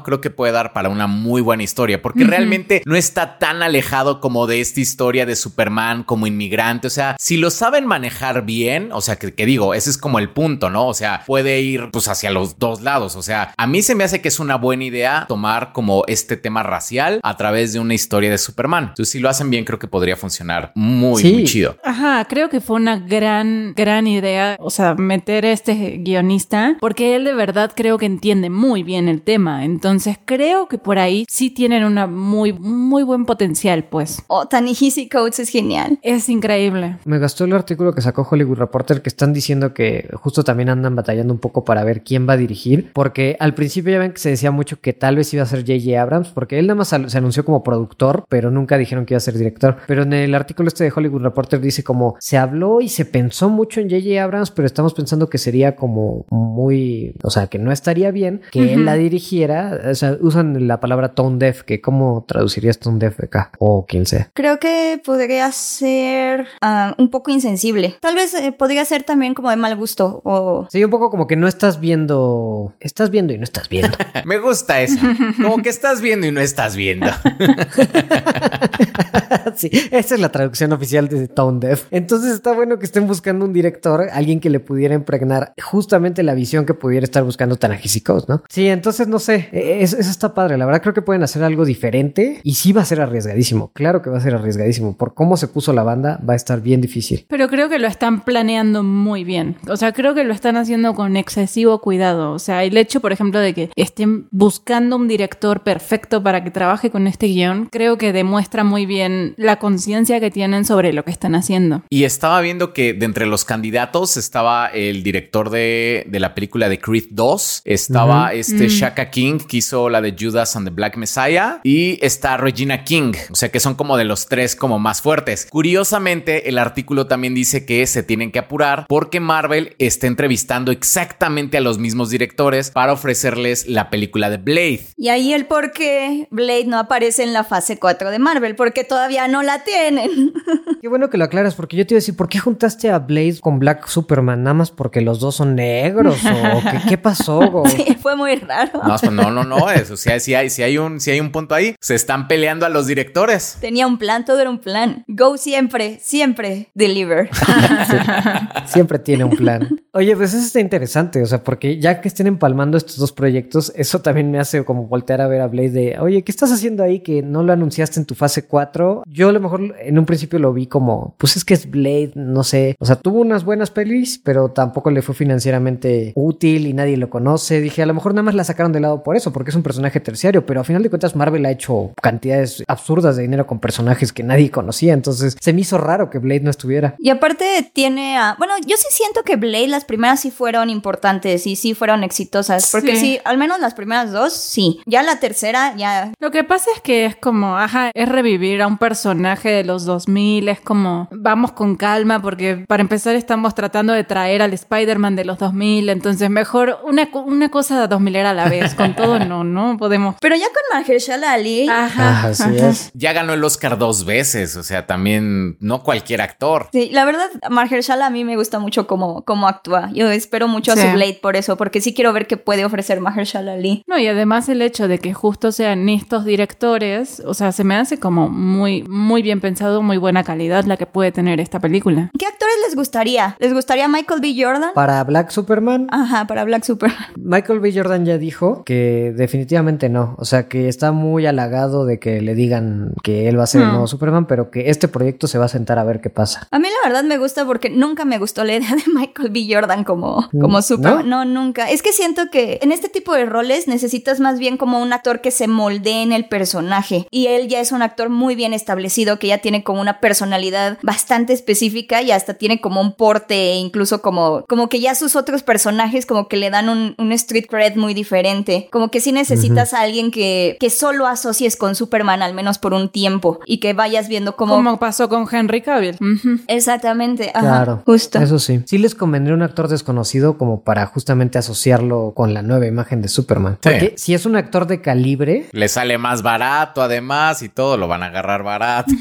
creo que puede dar para una muy buena historia, porque realmente no está tan alejado como de esta historia de Superman como inmigrante. O sea, si lo saben manejar bien, o sea, que, que digo, ese es como el punto, ¿no? O sea, puede ir pues hacia los dos lados. O sea, a mí se me hace que es una buena idea tomar como este tema racial a través de una historia de Superman. Entonces, si lo hacen bien, creo que podría funcionar muy, Sí. muy chido. Ajá, creo que fue una gran, gran idea, o sea, meter a este guionista, porque él de verdad creo que entiende muy bien el tema. Entonces creo que por ahí sí tienen una muy, muy buen potencial, pues. Oh, Tanihisi Coates es genial. Es increíble. Me gastó el artículo que sacó Hollywood Reporter que están diciendo que justo también andan batallando un poco para ver quién va a dirigir, porque al principio ya ven que se decía mucho que tal vez iba a ser J.J. Abrams, porque él nada más se anunció como productor, pero nunca dijeron que iba a ser director. Pero en el artículo este de Hollywood Reporter dice como se habló y se pensó mucho en J.J. Abrams, pero estamos pensando que sería como muy, o sea, que no estaría bien que él la dirigiera, o sea, usan la palabra tone deaf, que cómo traducirías tone deaf acá, o quien sea. Creo que podría ser ah, un poco insensible. Tal vez eh, podría ser también como de mal gusto o... Sí, un poco como que no estás viendo, estás viendo y no estás viendo. Me gusta eso. Como que estás viendo y no estás viendo. sí, esa es la traducción oficial de Tone Deaf. Entonces está bueno que estén buscando un director, alguien que le pudiera impregnar justamente la visión que pudiera estar buscando Tanahisi Coates, ¿no? Sí, entonces no sé, e- eso, eso está padre. La verdad creo que pueden hacer algo diferente y sí va a ser arriesgadísimo. Claro que va a ser arriesgadísimo. Por cómo se puso la banda, va a estar bien difícil. Pero creo que lo están planeando muy bien. O sea, creo que lo están haciendo con excesivo cuidado. O sea, el hecho, por ejemplo, de que estén buscando un director perfecto para que trabaje con este guion, creo que demuestra muy bien la conciencia que tienen sobre lo que están haciendo. Y estaba viendo que de entre los candidatos estaba el director de, de la película de Creed 2, estaba este Shaka King que hizo la de Judas and the Black Messiah y está Regina King, o sea que son como de los tres como más fuertes. Curiosamente, el artículo también dice que se tienen que apurar porque Marvel está entrevistando exactamente a los mismos directores para ofrecerles la película de Blade. Y ahí el por qué Blade no aparece en la fase 4 de Marvel, porque todavía no la tienen. Qué bueno que lo aclaras, porque yo te iba a decir, ¿por qué juntaste a Blaze con Black Superman? ¿Nada más porque los dos son negros? ¿O qué, qué pasó? Sí, fue muy raro. No, pues no, no, no, eso sí, sí hay, sí hay un, sí hay un punto ahí. Se están peleando a los directores. Tenía un plan, todo era un plan. Go siempre, siempre deliver. Siempre tiene un plan. Oye, pues eso está interesante, o sea, porque ya que estén empalmando estos dos proyectos, eso también me hace como voltear a ver a Blade de, oye, ¿qué estás haciendo ahí que no lo anunciaste en tu fase 4? Yo a lo mejor en un principio lo vi como, pues es que es Blade, no sé, o sea, tuvo unas buenas pelis, pero tampoco le fue financieramente útil y nadie lo conoce. Dije, a lo mejor nada más la sacaron de lado por eso, porque es un personaje terciario, pero a final de cuentas Marvel ha hecho cantidades absurdas de dinero con personajes que nadie conocía, entonces se me hizo raro que Blade no estuviera. Y aparte tiene a... Bueno, yo sí siento que Blade las primeras sí fueron importantes y sí fueron exitosas. Porque Sí. sí, al menos las primeras dos, sí. Ya la tercera, ya... Lo que pasa es que es como, ajá, es revivir a un personaje de los 2000, es como, vamos con calma porque para empezar estamos tratando de traer al Spider-Man de los 2000, entonces mejor una, una cosa 2000 era a la vez, con todo no, no podemos... Pero ya con Mahershala Ali... Ajá, así ajá. es. Ya ganó el Oscar dos veces, o sea, también no cualquier actor. Sí, la verdad, Mahershala a mí me gusta mucho cómo, cómo actúa. Yo espero mucho a su Blade por eso, porque sí quiero ver qué puede ofrecer Mahershala Ali. No, y además el hecho de que justo sean estos directores, o sea, se me hace como muy, muy bien pensado, muy buena calidad la que puede tener esta película. ¿Qué actores les gustaría? ¿Les gustaría Michael B. Jordan? Para Black Superman, Ajá, para Black Super. Michael B. Jordan ya dijo que definitivamente no. O sea, que está muy halagado de que le digan que él va a ser el Hmm. nuevo Superman, pero que este proyecto se va a sentar a ver qué pasa. A mí la verdad me gusta porque nunca me gustó la idea de Michael B. Jordan como, como Superman. ¿no? No, nunca. Es que siento que en este tipo de roles necesitas más bien como un actor que se moldee en el personaje. Y él ya es un actor muy bien establecido, que ya tiene como una personalidad bastante específica y hasta tiene como un porte, e incluso como, como que ya sus otros personajes como que le dan un, un street cred muy diferente. Como que sí necesitas a alguien que, que solo asocies con Superman, al menos por un tiempo, y que vayas viendo cómo... Como pasó con Henry Cavill. Exactamente, ajá, Claro, justo. Eso sí. Sí les convendría un actor desconocido como para justamente asociarlo con la nueva imagen de Superman. Sí. Porque si es un actor de calibre, Le sale más barato además y todo lo van a agarrar barato.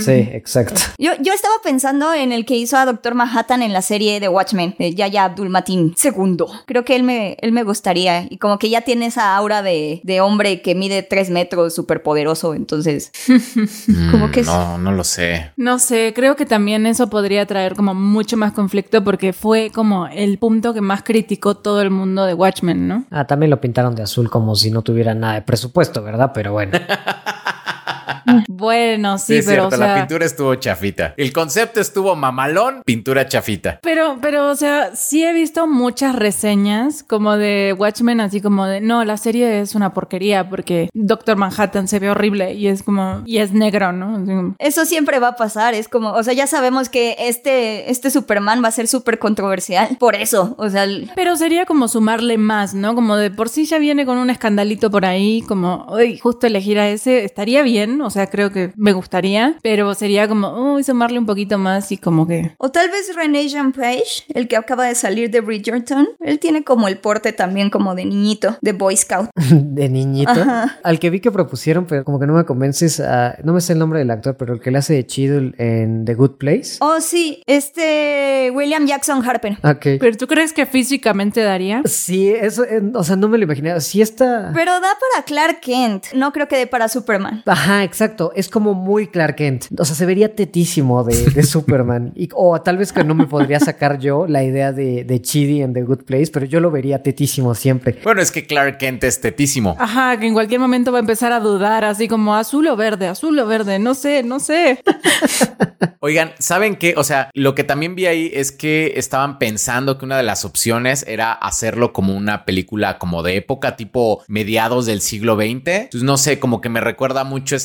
sí, exacto. Yo, yo estaba pensando en el que hizo a Doctor Manhattan en la serie de Watchmen, de Yaya Abdul Mateen II. Creo que él me, él me gustaría. Y como que ya tiene esa aura de, de hombre que mide tres metros, súper poderoso. Entonces, como que Mm, no, no lo sé. No sé, creo que también eso podría traer como mucho más conflicto porque fue como el punto que más criticó todo el mundo de Watchmen, ¿no? Ah, también lo pintaron de azul como si no tuviera nada de presupuesto, ¿verdad? Pero bueno. Bueno, sí, es pero cierto, o sea, la pintura estuvo chafita. El concepto estuvo mamalón, pintura chafita. Pero, pero, o sea, sí he visto muchas reseñas como de Watchmen, así como de, no, la serie es una porquería porque Doctor Manhattan se ve horrible y es como, y es negro, ¿no? Así como- eso siempre va a pasar. Es como, o sea, ya sabemos que este, este Superman va a ser súper controversial. Por eso, o sea, el- Pero sería como sumarle más, ¿no? Como de por sí ya viene con un escandalito por ahí, como, uy, justo elegir a ese estaría bien, o sea, creo que me gustaría, pero sería como, uy, sumarle un poquito más y como que... O tal vez René Jean Page, el que acaba de salir de Bridgerton, él tiene como el porte también como de niñito, de Boy Scout. de niñito. Ajá. Al que vi que propusieron, pero como que no me convences a... No me sé el nombre del actor, pero el que le hace de Cheadle en The Good Place. Oh, sí, este William Jackson Harper. Ok. ¿Pero tú crees que físicamente daría? Sí, eso, eh, o sea, no me lo imaginaba. Sí está... Pero da para Clark Kent, no creo que dé para Superman. Ajá, exacto. Es como muy Clark Kent. O sea, se vería tetísimo de, de Superman. Y, o tal vez que no me podría sacar yo la idea de, de Chidi en The Good Place, pero yo lo vería tetísimo siempre. Bueno, es que Clark Kent es tetísimo. Ajá, que en cualquier momento va a empezar a dudar, así como azul o verde, azul o verde, no sé, no sé. Oigan, ¿saben qué? O sea, lo que también vi ahí es que estaban pensando que una de las opciones era hacerlo como una película como de época, tipo mediados del siglo XX. Entonces, no sé, como que me recuerda mucho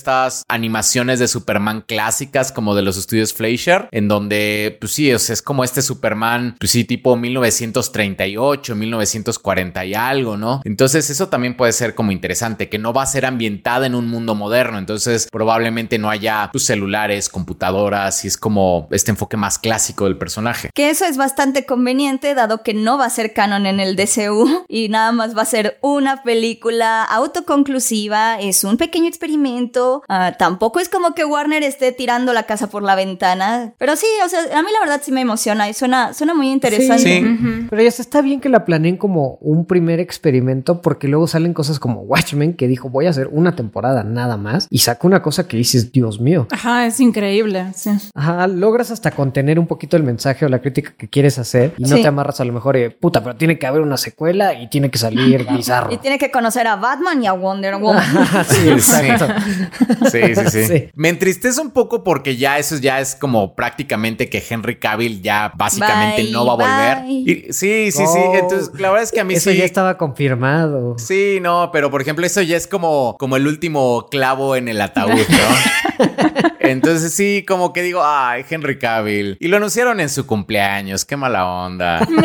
animaciones de Superman clásicas como de los estudios Fleischer, en donde, pues sí, es como este Superman, pues sí, tipo 1938, 1940 y algo, ¿no? Entonces, eso también puede ser como interesante, que no va a ser ambientada en un mundo moderno, entonces probablemente no haya tus celulares, computadoras, y es como este enfoque más clásico del personaje. Que eso es bastante conveniente, dado que no va a ser canon en el DCU y nada más va a ser una película autoconclusiva, es un pequeño experimento. Ah, tampoco es como que Warner esté tirando la casa por la ventana, pero sí, o sea, a mí la verdad sí me emociona y suena, suena muy interesante. Sí. Pero ya está, está bien que la planeen como un primer experimento porque luego salen cosas como Watchmen que dijo voy a hacer una temporada nada más y saca una cosa que dices Dios mío. Ajá, es increíble, sí. Ajá, logras hasta contener un poquito el mensaje o la crítica que quieres hacer y no Sí. te amarras a lo mejor, eh, puta, pero tiene que haber una secuela y tiene que salir bizarro. Y tiene que conocer a Batman y a Wonder Woman. sí, exacto. Sí, sí, sí, Sí. Me entristece un poco porque ya eso ya es como prácticamente que Henry Cavill ya básicamente Bye, no va a volver. Y- sí, sí, sí. Oh. Entonces, la verdad es que a mí Eso sí. ya estaba confirmado. Sí, no, pero por ejemplo, eso ya es como, como el último clavo en el ataúd, ¿no? Entonces sí, como que digo, ay, Henry Cavill. Y lo anunciaron en su cumpleaños, qué mala onda.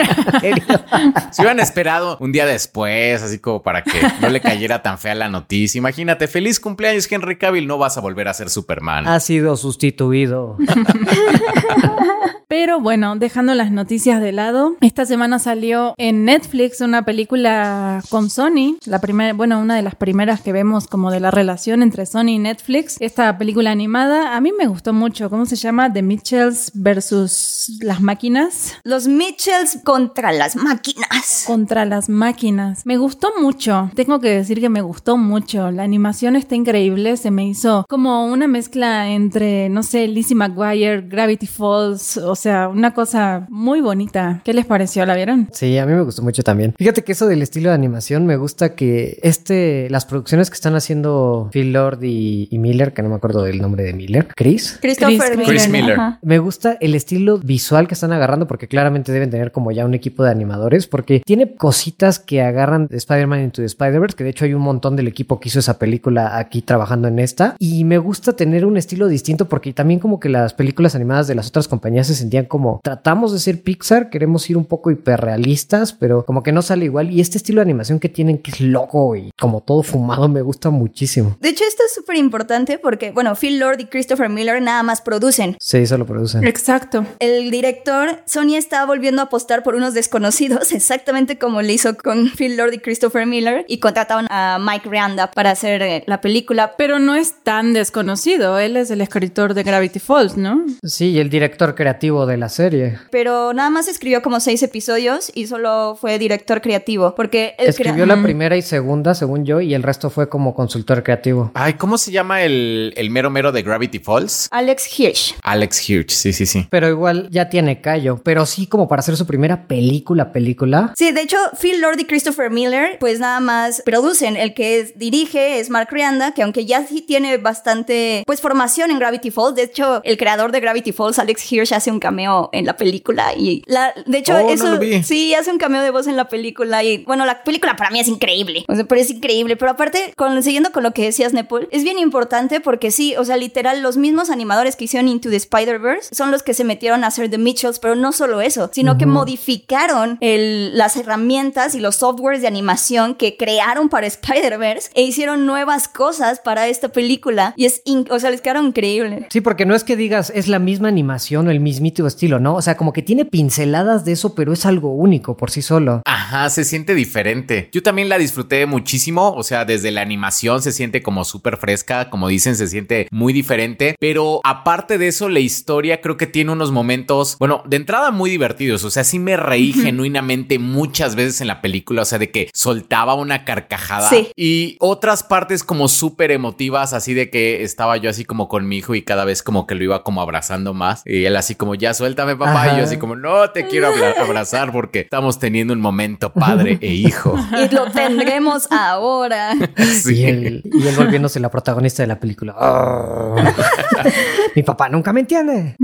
Si hubieran esperado un día después, así como para que no le cayera tan fea la noticia. Imagínate, feliz cumpleaños, Henry Cavill, no vas a volver a ser Superman. Ha sido sustituido. Pero bueno, dejando las noticias de lado, esta semana salió en Netflix una película con Sony, la primera, bueno, una de las primeras que vemos como de la relación entre Sony y Netflix. Esta película animada a mí me gustó mucho, ¿cómo se llama? The Mitchells versus las máquinas. Los Mitchells contra las máquinas. Contra las máquinas. Me gustó mucho. Tengo que decir que me gustó mucho. La animación está increíble. Se me hizo como una mezcla entre, no sé, Lizzie McGuire, Gravity Falls. O sea, una cosa muy bonita. ¿Qué les pareció? ¿La vieron? Sí, a mí me gustó mucho también. Fíjate que eso del estilo de animación me gusta que este, las producciones que están haciendo Phil Lord y, y Miller, que no me acuerdo del nombre de Miller, Miller, Chris. Christopher Chris- Chris Miller. Me gusta el estilo visual que están agarrando porque claramente deben tener como ya un equipo de animadores porque tiene cositas que agarran de Spider-Man Into the Spider-Verse, que de hecho hay un montón del equipo que hizo esa película aquí trabajando en esta y me gusta tener un estilo distinto porque también como que las películas animadas de las otras compañías se sentían como tratamos de ser Pixar, queremos ir un poco hiperrealistas, pero como que no sale igual y este estilo de animación que tienen que es loco y como todo fumado me gusta muchísimo. De hecho, esto es súper importante porque, bueno, Phil Lord y Christopher Miller nada más producen. Sí, eso lo producen. Exacto. El director, Sony está volviendo a apostar por unos desconocidos, exactamente como le hizo con Phil Lord y Christopher Miller, y contrataron a Mike Rianda para hacer eh, la película. Pero no es tan desconocido. Él es el escritor de Gravity Falls, ¿no? Sí, y el director creativo de la serie. Pero nada más escribió como seis episodios y solo fue director creativo, porque él Escribió crea- la primera y segunda, según yo, y el resto fue como consultor creativo. Ay, ¿cómo se llama el, el mero mero de Gravity Falls? Alex Hirsch. Alex Hirsch, sí, sí, sí. Pero igual ya tiene callo. Pero sí, como para hacer su primera película, película. Sí, de hecho, Phil Lord y Christopher Miller, pues nada más producen. El que es- dirige es Mark Rianda, que aunque ya sí tiene bastante, pues, formación en Gravity Falls. De hecho, el creador de Gravity Falls, Alex Hirsch, hace un cameo en la película. Y la, de hecho, Oh, no eso lo vi. sí hace un cameo de voz en la película. Y bueno, la película para mí es increíble. O sea, pero es increíble. Pero aparte, con, siguiendo con lo que decías, Nepal, es bien importante porque sí, o sea, literal, los mismos animadores que hicieron Into the Spider-Verse son los que se metieron a hacer The Mitchells, pero no solo eso, sino que modificaron el- las herramientas y los softwares de animación que crearon para Spider-Verse e hicieron nuevas cosas para esta película. Y es, o sea, les quedaron increíble. Sí, porque no es que digas es la misma animación o el mismito estilo, ¿no? O sea, como que tiene pinceladas de eso, pero es algo único por sí solo. Ajá, se siente diferente. Yo también la disfruté muchísimo, o sea, desde la animación se siente como súper fresca, como dicen, se siente muy diferente, pero aparte de eso, la historia creo que tiene unos momentos, bueno, de entrada muy divertidos, o sea, sí me reí genuinamente muchas veces en la película, o sea, de que soltaba una carcajada Sí. y otras partes como súper emotivas, así de que estaba yo así como con mi hijo y cada vez como que lo iba como abrazando más y él así como ya suéltame papá y yo así como no te quiero abra- abrazar porque estamos teniendo un momento padre e hijo. Y lo tendremos ahora. Sí. Y, él, y él volviéndose la protagonista de la película. Oh. Mi papá nunca me entiende.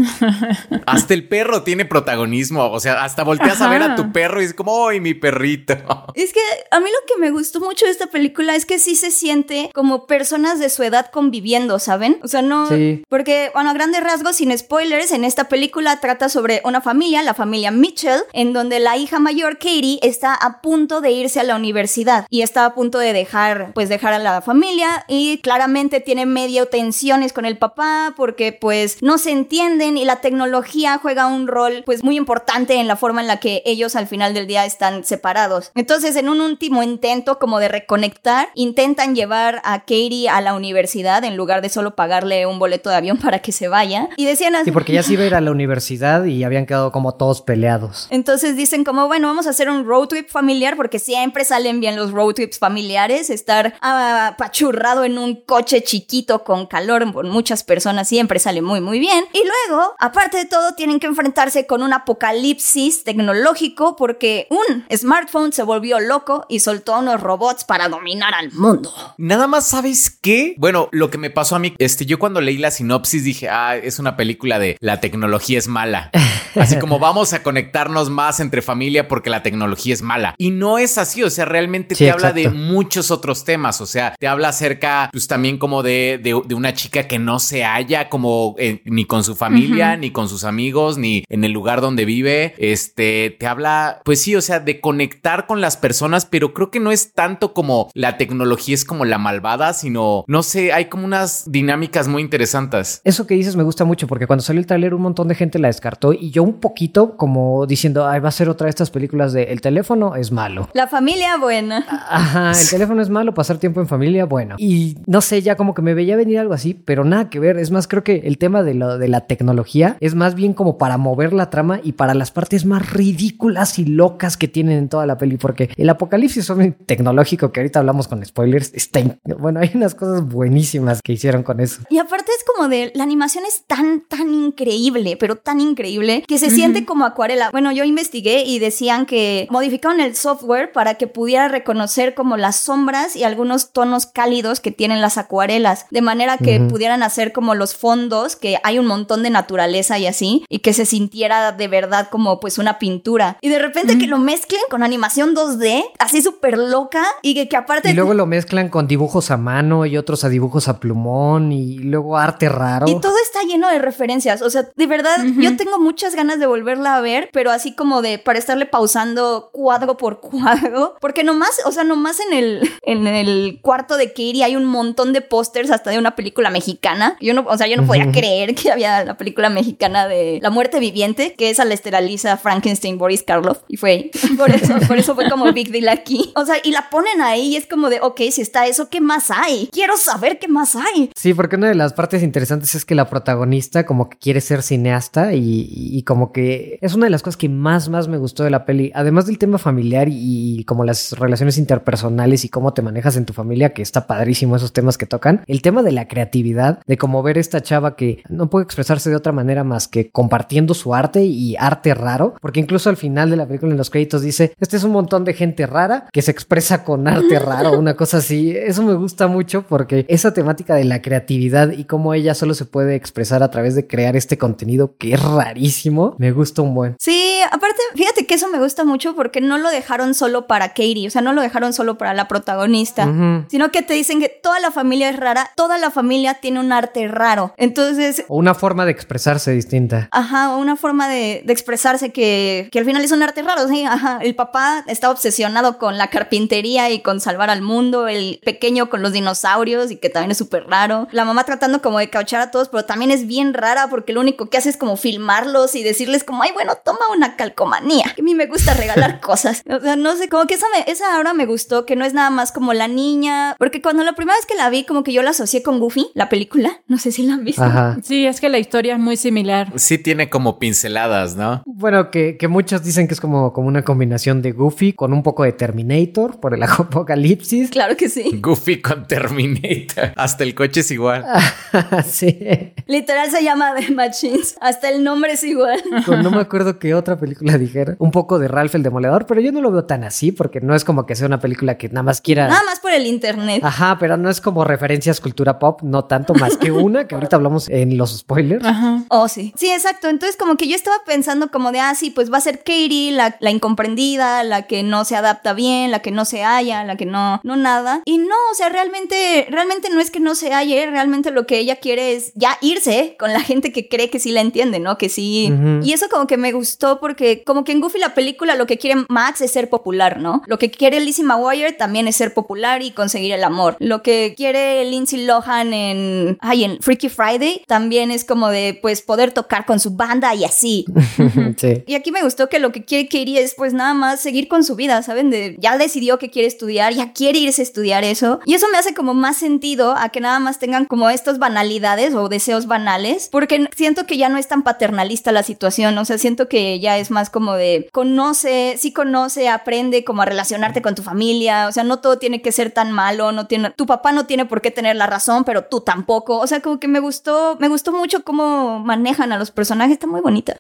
Hasta el perro tiene protagonismo, o sea, hasta volteas a ver a tu perro y es como, ¡ay, mi perrito! Es que a mí lo que me gustó mucho de esta película es que sí se siente como personas de su edad conviviendo, ¿saben? O sea, no... Sí. Porque, bueno, a grandes rasgos, sin spoilers, en esta película trata sobre una familia, la familia Mitchell, en donde la hija mayor, Katie, está a punto de irse a la universidad y está a punto de dejar, pues, dejar a la familia y claramente tiene medio tensiones con el papá porque, pues, no se entienden y la tecnología juega un rol, pues, muy importante en la forma en la que ellos al final del día están separados. Entonces, en un último intento como de reconectar, intentan llevar a Katie a la universidad en lugar de solo pagarle un boleto de avión para que se vaya. Y decían así. Sí, porque ya se iba a ir a la universidad y habían quedado como todos peleados. Entonces dicen como, bueno, vamos a hacer un road trip familiar porque siempre salen bien los road trips familiares. Estar ah, apachurrado en un coche chiquito con calor con muchas personas siempre sale muy, muy bien. Y luego, aparte de todo, tienen que enfrentarse con un apocalipsis tecnológico porque un smartphone se volvió loco y soltó unos robots para dominar al mundo. Nada más, ¿sabes qué? Bueno, lo que me pasó a mí, este, yo cuando leí la sinopsis dije, ah, es una película de la tecnología es mala. Así como vamos a conectarnos más entre familia porque la tecnología es mala. Y no es así, o sea, realmente Sí, te habla de muchos otros temas, o sea, te habla acerca, pues también como de, de, de una chica que no se halla como eh, ni con su familia, ni con sus amigos, ni en el lugar donde vive. Este, te habla, pues sí, o sea, de conectar con las personas, pero creo que no es tanto como la tecnología es como la malvada, sino, no sé, hay como unas dinámicas muy interesantes. Eso que dices me gusta mucho porque cuando salió el tráiler un montón de gente la descartó y yo un poquito como diciendo, ay, va a ser otra de estas películas de el teléfono es malo. La familia buena. Ajá, el teléfono es malo, pasar tiempo en familia, bueno. Y no sé, ya como que me veía venir algo así, pero nada que ver. Es más, creo que el tema de, lo, de la tecnología es más bien como para mover la trama y para las partes más ridículas y locas que tienen en toda la peli, porque el apocalipsis tecnológico que ahorita hablamos con spoilers está... Bueno, hay unas cosas buenísimas que hicieron con eso. Y aparte es como de la animación es tan, tan increíble, pero tan increíble que se siente como acuarela. Bueno, yo investigué y decían que modificaron el software para que pudiera reconocer como las sombras y algunos tonos cálidos que tienen las acuarelas, de manera que pudieran hacer como los fondos, que hay un montón de naturaleza y así, y que se sintiera de verdad como pues una pintura. Y de repente que lo mezclen con animación 2D, así súper loca, y que, que aparte... Y luego lo mezclan con dibujos a mano y otros a dibujos a plumón y luego arte raro. Y todo está lleno de referencias, o sea, de verdad, yo tengo muchas ganas de volverla a ver, pero así como de para estarle pausando cuadro por cuadro, porque nomás, o sea, nomás en el, en el cuarto de Katie hay un montón de pósters hasta de una película mexicana. Yo no, o sea, yo no podía creer que había la película mexicana de La muerte viviente, que es a la esteriliza Frankenstein Boris Karloff, y fue por eso, por eso fue como Big Deal aquí. O sea, y la ponen ahí y es como de, ok, si está eso, ¿qué más hay? Quiero saber qué más hay. Sí, porque una de las partes interesantes es que la protagonista como que quiere ser cineasta y, como que es una de las cosas que más, más me gustó de la peli. Además del tema familiar y, como las relaciones interpersonales y cómo te manejas en tu familia, que está padrísimo esos temas que tocan. El tema de la creatividad, de cómo ver esta chava que no puede expresarse de otra manera más que compartiendo su arte y arte raro, porque incluso al final de la película en los créditos dice, este es un montón de gente rara que se expresa con arte raro, una cosa así. Eso me gusta mucho porque esa temática de la creatividad y cómo ella solo se puede expresar a través de crear este contenido que es rarísimo, me gusta un buen. Sí, aparte, fíjate que eso me gusta mucho porque no lo dejaron solo para Katie, o sea, no lo dejaron solo para la protagonista, sino que te dicen que toda la familia es rara, toda la familia tiene un arte raro. Entonces... O una forma de expresarse distinta. Ajá, o una forma de, expresarse que, que, al final es un arte raro, sí, ajá. El papá está obsesionado con la carpintería y con salvar al mundo, el pequeño con los dinosaurios y que también es súper raro. La mamá tratando como de cauchar a todos, pero también es bien rara porque lo único que hace es como filmarlos y decirles como, ay, bueno, toma una calcomanía. a mí me gusta regalar cosas. O sea, no sé, como que esa, me, esa ahora me gustó, que no es nada más como la niña, porque cuando la primera vez que la vi, como que yo la asocié con Goofy, la película. No sé si la han visto. Ajá. Sí, es que la historia es muy similar. Sí tiene como pinceladas, ¿no? Bueno, que, que muchos dicen que es como, como una combinación de Goofy con un poco de Terminator por el apocalipsis. Claro que sí. Goofy con Terminator. Hasta el coche es igual. sí. Literal se llama The Machines. Hasta el nombre es igual. no me acuerdo qué otra película dijera. Un poco de Ralph el Demoledor, pero yo no lo veo tan así porque no es como que sea una película que nada más quiera. Nada más por el internet. Ajá, pero no es como referencias cultura pop, no tanto más que una, que ahorita hablamos en los spoilers. Ajá. Oh, sí. Sí, exacto. Entonces, como que yo estaba pensando como de, ah, sí, pues va a ser Katie, la, la incomprendida, la que no se adapta bien, la que no se halla, la que no, no nada. Y no, o sea, realmente, realmente no es que no se halle, realmente lo que ella quiere es ya irse con la gente que cree que sí la entiende, ¿no? Que sí. Y eso como que me gustó porque como que en Goofy la película lo que quiere Max es ser popular, ¿no? Lo que quiere Lizzie McGuire también es ser popular y conseguir el amor. Lo que quiere Lindsay Lohan en, ay, en Freaky Friday también es como de, pues, poder tocar con su banda y así. sí. Y aquí me gustó que lo que quiere Katie es, pues, nada más seguir con su vida, ¿saben? De, ya decidió que quiere estudiar, ya quiere irse a estudiar eso. Y eso me hace como más sentido a que nada más tengan como estas banalidades o deseos banales, porque siento que ya no es tan paternalista la situación, o sea, siento que ya es más como de conoce, sí conoce, aprende como a relacionarte con tu familia, o sea, no todo tiene que ser tan malo, no tiene, tu papá no tiene por qué tener la razón, pero tú tampoco, o sea, como que me gustó, me gustó mucho cómo manejan a los personajes, está muy bonita.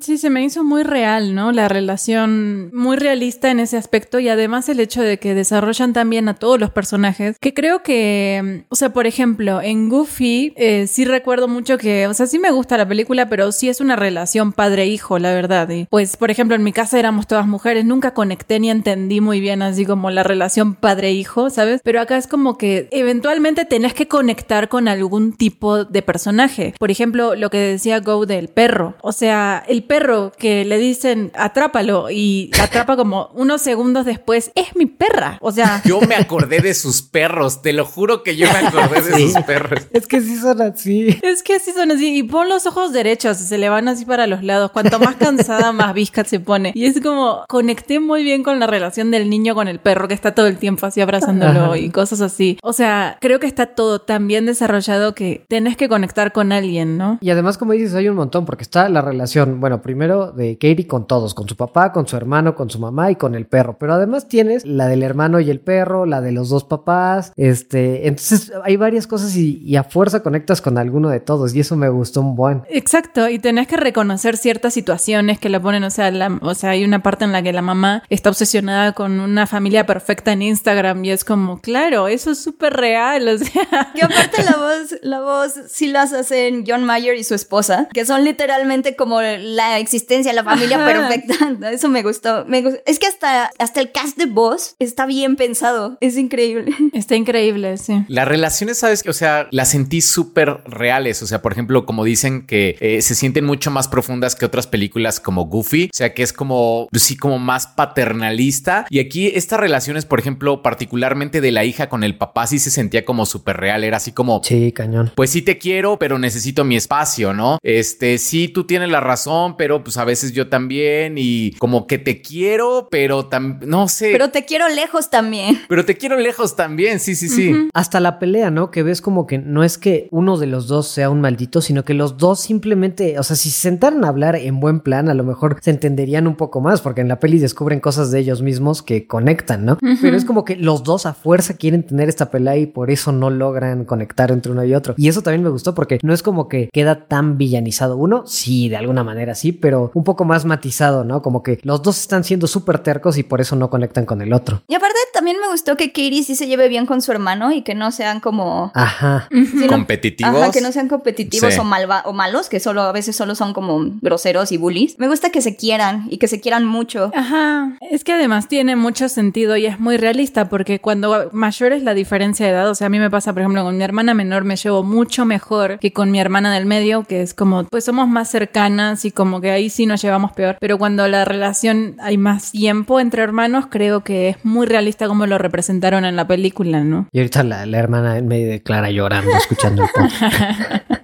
Sí, se me hizo muy real, ¿no? La relación muy realista en ese aspecto y además el hecho de que desarrollan también a todos los personajes, que creo que, o sea, por ejemplo, en Goofy eh, sí recuerdo mucho que, o sea, sí me gusta la película, pero sí es una relación padre-hijo, la verdad. Y pues, por ejemplo, en mi casa éramos todas mujeres, nunca conecté ni entendí muy bien así como la relación padre-hijo, ¿sabes? Pero acá es como que eventualmente tenés que conectar con algún tipo de personaje. Por ejemplo, lo que decía Go del perro. O sea, el perro que le dicen atrápalo y atrapa como unos segundos después, es mi perra. O sea. Yo me acordé de sus perros, te lo juro que yo me acordé de sus perros. Es que sí son así. Es que sí son así. Y pon los ojos derechos y se le van así para los lados. Cuanto más cansada, más visca se pone. Y es como, conecté muy bien con la relación del niño con el perro que está todo el tiempo así abrazándolo y cosas así. O sea, creo que está todo tan bien desarrollado que tenés que conectar con alguien, ¿no? Y además, como dices, hay un montón, porque está la relación, bueno, primero de Katie con todos, con su papá, con su hermano, con su mamá y con el perro. Pero además tienes la del hermano y el perro, la de los dos papás. Este, entonces hay varias cosas y, y a fuerza conectas con alguno de todos y eso me gustó un buen. Exacto, y tenés que reconocer ciertas situaciones que la ponen, o sea, la- o sea, hay una parte en la que la mamá está obsesionada con una familia perfecta en Instagram y es como, claro, eso es súper real, o sea, Que aparte la voz, la voz sí las hacen John Mayer y su esposa, que son literalmente como la existencia, la familia Ajá. perfecta. Eso me gustó. Me gustó. Es que hasta, hasta el cast de voz está bien pensado. Es increíble. está increíble, sí. Las relaciones, sabes que, o sea, las sentí súper reales. O sea, por ejemplo, como dicen que eh, se sienten mucho más profundas que otras películas como Goofy. O sea, que es como, pues sí, como más paternalista. Y aquí estas relaciones, por ejemplo, particularmente de la hija con el papá, sí se sentía como súper real. Era así como, Sí, cañón. pues sí te quiero, pero necesito mi espacio, ¿no? Este, sí, tú tienes la razón, pero pues a veces yo también y como que te quiero, pero también, no sé, pero, Pero te quiero lejos también. te quiero lejos también, sí, sí, sí. Hasta la pelea, ¿no? Que ves como que no es que uno de los dos sea un maldito, sino que los dos simplemente, o sea, si se sentaran a hablar en buen plan, a lo mejor se entenderían un poco más, porque en la peli descubren cosas de ellos mismos que conectan, ¿no? Pero es como que los dos a fuerza quieren tener esta pelea y por eso no logran conectar entre uno y otro. Y eso también me gustó porque no es como que queda tan villanizado uno, sí, de alguna manera sí, pero un poco más matizado, ¿no? Como que los dos están siendo súper tercos y por eso no conectan con el otro. Y aparte también me gustó que Katie sí se lleve bien con su hermano y que no sean como... Ajá. sino- Competitivos. Ajá, que no sean competitivos Sí. o, malva o malos, que solo a veces solo son como groseros y bullies. Me gusta que se quieran y que se quieran mucho. Ajá, es que además tiene mucho sentido y es muy realista porque cuando mayor es la diferencia de edad, o sea, a mí me pasa, por ejemplo, con mi hermana menor me llevo mucho mejor que con mi hermana del medio, que es como, pues somos más cercanas y como que ahí sí nos llevamos peor, pero cuando la relación hay más tiempo entre hermanos, creo que es muy realista como lo representaron en la película, ¿no? Y ahorita la, la hermana me declara llorando escuchando el.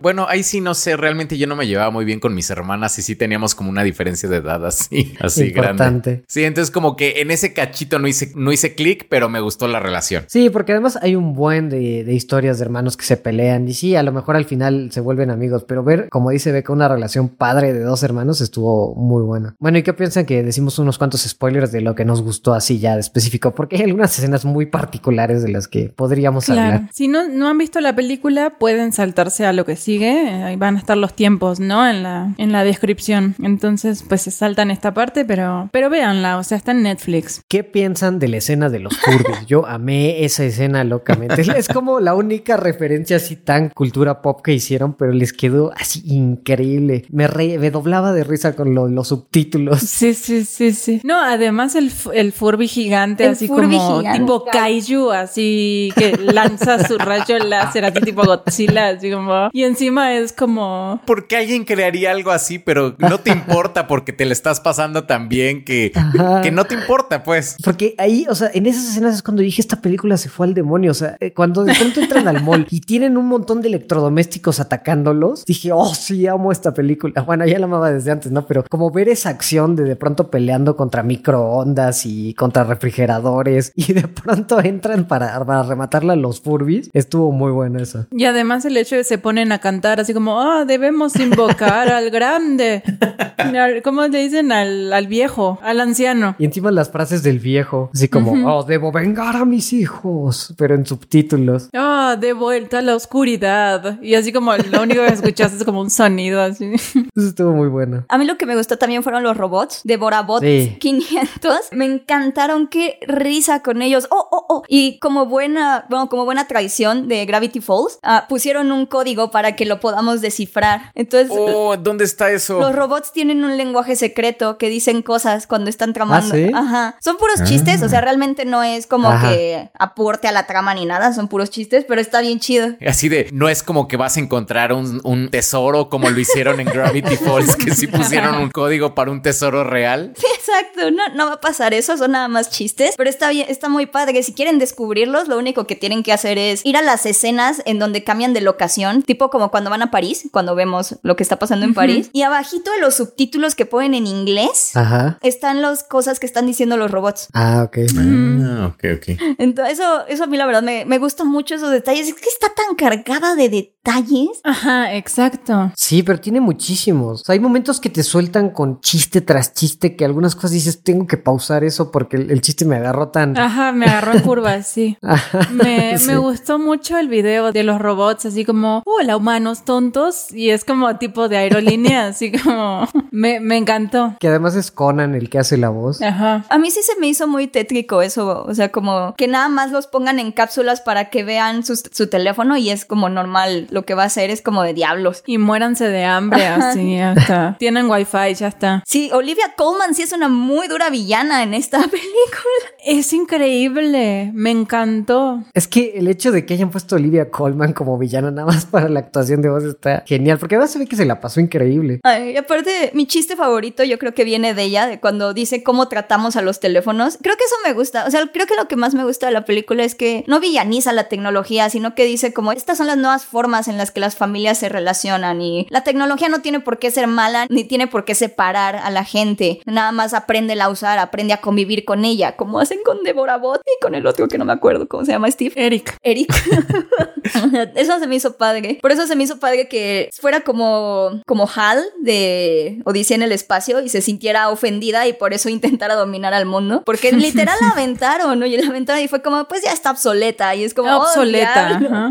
Bueno, ahí sí no sé, realmente yo no me llevaba muy bien con mis hermanas y sí teníamos como una diferencia de edad así, así grande. Importante. Sí, entonces como que en ese cachito no hice, no hice clic, pero me gustó la relación. Sí, porque además hay un buen de, de historias de hermanos que se pelean y sí, a lo mejor al final se vuelven amigos, pero ver, como dice Beca, una relación padre de dos hermanos estuvo muy buena. Bueno, ¿y qué piensan que decimos unos cuantos spoilers de lo que nos gustó así ya de específico? Porque hay algunas escenas muy particulares de las que podríamos Claro. hablar. Si no, no han visto la película, pueden saltarse a lo que sigue. Ahí van a estar los tiempos, ¿no? En la, en la descripción. Entonces, pues se saltan esta parte, pero, pero véanla, o sea, está en Netflix. ¿Qué piensan de la escena de los Furbies? Yo amé esa escena locamente. Es como la única referencia así tan cultura pop que hicieron, pero les quedó así increíble. Me, re- me doblaba de risa con lo- los subtítulos. Sí, sí, sí, sí. No, además el, el Furby gigante, El así Furby como gigante. tipo kaiju, así que lanza su rayo láser, así tipo Godzilla, así como... Y encima es como... ¿Por qué alguien crearía algo así, pero no te importa porque te le estás pasando tan bien que, Ajá. que no te importa, pues? Porque ahí, o sea, en esas escenas es cuando dije esta película se fue al demonio. O sea, eh, cuando de pronto entran al mall y tienen un montón de electrodomésticos atacándolos, dije, oh, sí, amo esta película. Bueno, ya la amaba desde antes, ¿no? Pero como ver esa acción de de pronto peleando contra microondas y contra refrigeradores y de pronto entran para, para rematarla a los Furbies, estuvo muy bueno eso. Y además el hecho de que se ponen a cantar así como, ah, debemos invocar al grande. Al- ¿Cómo le dicen? Al, al viejo, al anciano. Y encima las frases del viejo, así como, oh, debo vengar a mis hijos, pero en subtítulos. Ah, de vuelta a la oscuridad. Y así como lo único que escuchas es como un sonido así. Eso estuvo muy bueno. A mí lo que me gustó también fueron los robots de Borabot Sí. 500. Me encantaron, qué risa con ellos. Oh, oh, oh. Y como buena, bueno, como buena tradición de Gravity Falls, ah, pusieron un código para que lo podamos descifrar. Entonces, Oh, ¿dónde está eso? los robots tienen un lenguaje secreto que dicen cosas cuando están tramando. ¿Ah, sí? Ajá. Son puros chistes, o sea, realmente no es como Ajá. que aporte a la trama ni nada, son puros chistes, pero está bien chido. Así de, no es como que vas a encontrar un, un tesoro como lo hicieron en Gravity Falls, que sí pusieron un código para un tesoro real. Sí, exacto, no, no va a pasar eso, son nada más chistes, pero está bien, está muy padre. Si quieren descubrirlos, lo único que tienen que hacer es ir a las escenas en donde cambian de locación, tipo como cuando van a París, cuando vemos lo que está pasando en París, y abajito de los subtítulos que ponen en inglés. Ajá. Están las cosas que están diciendo los robots. Ah, ok. Ah, ok, ok. Entonces, eso, eso a mí la verdad me, me gustan mucho esos detalles. Es que está tan cargada de detalles. Ajá, exacto. Sí, pero tiene muchísimos. O sea, hay momentos que te sueltan con chiste tras chiste que algunas cosas dices, tengo que pausar eso porque el, el chiste me agarró tan... Ajá, me agarró en curva, sí. Ajá. Me, Sí. me gustó mucho el video de los robots, así como, oh, la humanos tontos y es como tipo de aerolínea, así como me, me encantó. Que además es Conan el que hace la voz. Ajá. A mí sí se me hizo muy tétrico eso, o sea, como que nada más los pongan en cápsulas para que vean sus- su teléfono y es como normal, lo que va a hacer es como de diablos. Y muéranse de hambre, así, ya está. Tienen wifi, ya está. Sí, Olivia Colman sí es una muy dura villana en esta película. Es increíble, me encantó. Es que el hecho de que hayan puesto a Olivia Colman como villana nada más para la actuación de voz está genial, porque además se ve que se la pasó increíble. Ay, y aparte, mi chiste favorito yo creo que viene de ella, de cuando dice cómo tratamos a los teléfonos. Creo que eso me gusta. O sea, creo que lo que más me gusta de la película es que no villaniza la tecnología, sino que dice como estas son las nuevas formas en las que las familias se relacionan y la tecnología no tiene por qué ser mala ni tiene por qué separar a la gente. Nada más aprende a usar, aprende a convivir con ella, como hacen con Deborah Bot y con el otro que no me acuerdo cómo se llama Steve. Eric. Eric. eso se me hizo padre. Por eso se me hizo padre que fuera como, como Hal de Odisea en el espacio y se sintiera ofendida y por eso intentara dominar al mundo. Porque literal la aventaron, ¿no? Y la aventaron y fue como, pues ya está obsoleta. Y es como, oh, Obsoleta. diablo. ajá.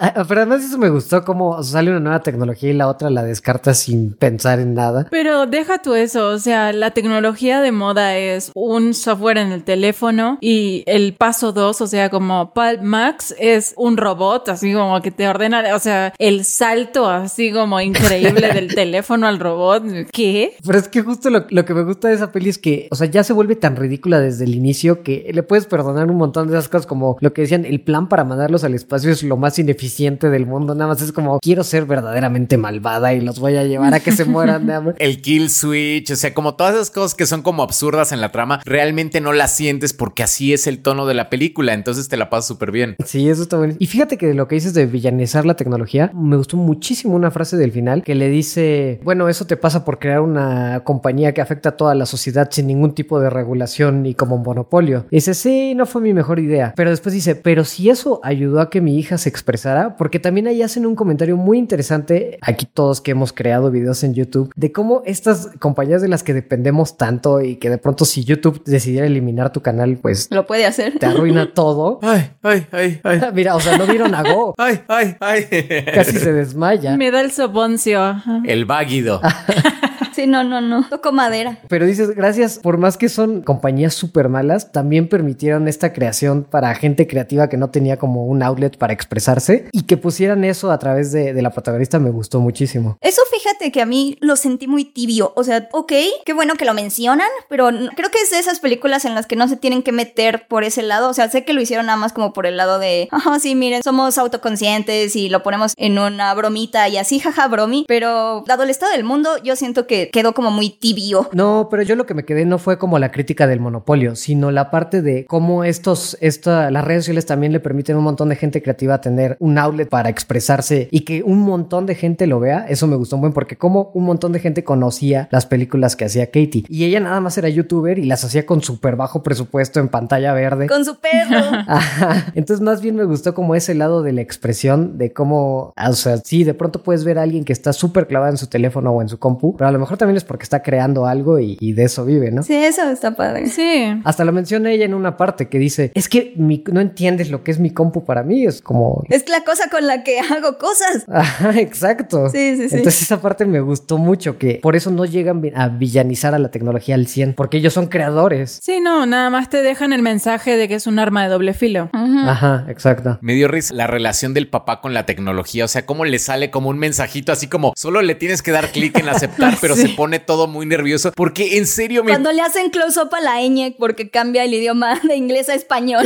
Ah, Pero además eso me gustó como sale una nueva tecnología y la otra la descarta sin pensar en nada. Pero deja tú eso, o sea, la tecnología de moda es un software en el teléfono y el paso dos, o sea, como Palm Max es un robot, así como que te ordena, o sea, el salto así como increíble del teléfono al robot. ¿Qué? Pero es que justo lo, lo que me gusta de esa peli es que, o sea, ya se vuelve tan ridícula desde el inicio que le puedes perdonar un montón de esas cosas como lo que decían, el plan para mandarlos al espacio es lo más ineficiente del mundo, nada más es como quiero ser verdaderamente malvada y los voy a llevar a que se mueran de hambre. El kill switch, o sea, como todas esas cosas que son como absurdas en la trama, realmente no las sientes porque así es el tono de la película, entonces te la pasas súper bien. Sí, eso está bueno. Y fíjate que lo que dices de villanizar la tecnología, me gustó muchísimo una frase del final que le dice, bueno, eso te pasa por crear una compañía que afecta a toda la sociedad sin ningún tipo de regulación ni como monopolio. Y dice, sí, no fue mi mejor idea. Pero después dice, pero si eso ayudó a que mi hija se expresara, porque también ahí hacen un comentario muy interesante, aquí todos que hemos creado videos en YouTube, de cómo estas compañías de las que dependemos tanto y que de pronto si YouTube decidiera eliminar tu canal, pues Lo puede hacer. te arruina todo. Ay, ay, ay, ay. Mira, o sea, no vieron a Go. Ay, ay, ay. Casi se desmaya. Me da el soponcio. ajá. El váguido. Sí, no, no, no. Toco madera. Pero dices, gracias, por más que son compañías súper malas, también permitieron esta creación para gente creativa que no tenía como un outlet para expresarse y que pusieran eso a través de, de la protagonista me gustó muchísimo. Eso fíjate que a mí lo sentí muy tibio. O sea, ok, qué bueno que lo mencionan, pero creo que es de esas películas en las que no se tienen que meter por ese lado. O sea, sé que lo hicieron nada más como por el lado de, ah, sí, miren, somos autoconscientes y lo ponemos en una bromita y así, jaja, bromi. Pero dado el estado del mundo, yo siento que quedó como muy tibio. No, pero yo lo que me quedé no fue como la crítica del monopolio, sino la parte de cómo estos, esta, las redes sociales también le permiten a un montón de gente creativa tener un outlet para expresarse y que un montón de gente lo vea. Eso me gustó buen porque como un montón de gente conocía las películas que hacía Katie y ella nada más era youtuber y las hacía con súper bajo presupuesto en pantalla verde. Con su perro. Ajá. Entonces más bien me gustó como ese lado de la expresión de cómo, ah, o sea, sí, de pronto puedes ver a alguien que está súper clavado en su teléfono o en su compu, pero a lo mejor también es porque está creando algo y, y de eso vive, ¿no? Sí, eso está padre. Sí. Hasta lo menciona ella en una parte que dice, es que mi- no entiendes lo que es mi compu para mí, es como... Es la cosa con la que hago cosas. Ajá, exacto. Sí, sí, sí. Entonces esa parte me gustó mucho, que por eso no llegan a villanizar a la tecnología al 100, porque ellos son creadores. Sí, no, nada más te dejan el mensaje de que es un arma de doble filo. Ajá, exacto. Me dio risa la relación del papá con la tecnología, o sea, cómo le sale como un mensajito así como solo le tienes que dar clic en aceptar, pero Sí. Se pone todo muy nervioso porque en serio mi Cuando le hacen close up a la ñ porque cambia el idioma de inglés a español.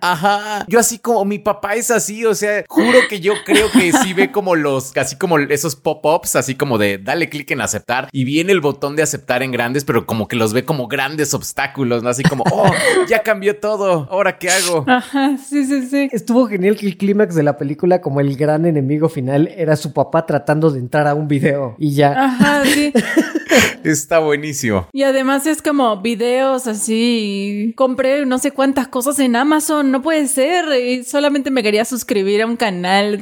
Ajá. Yo así como mi papá es así, o sea, juro que yo creo que sí ve como los, casi como esos pop-ups, así como de dale clic en aceptar y viene el botón de aceptar en grandes, pero como que los ve como grandes obstáculos, ¿no? Así como, oh, ya cambió todo, ¿ahora qué hago? Ajá, sí, sí, sí. Estuvo genial que el clímax de la película, como el gran enemigo final, era su papá tratando de entrar a un video y ya. Ajá, sí. Está buenísimo. Y además es como videos así. Compré no sé cuántas cosas en Amazon, no puede ser. Y solamente me quería suscribir a un canal.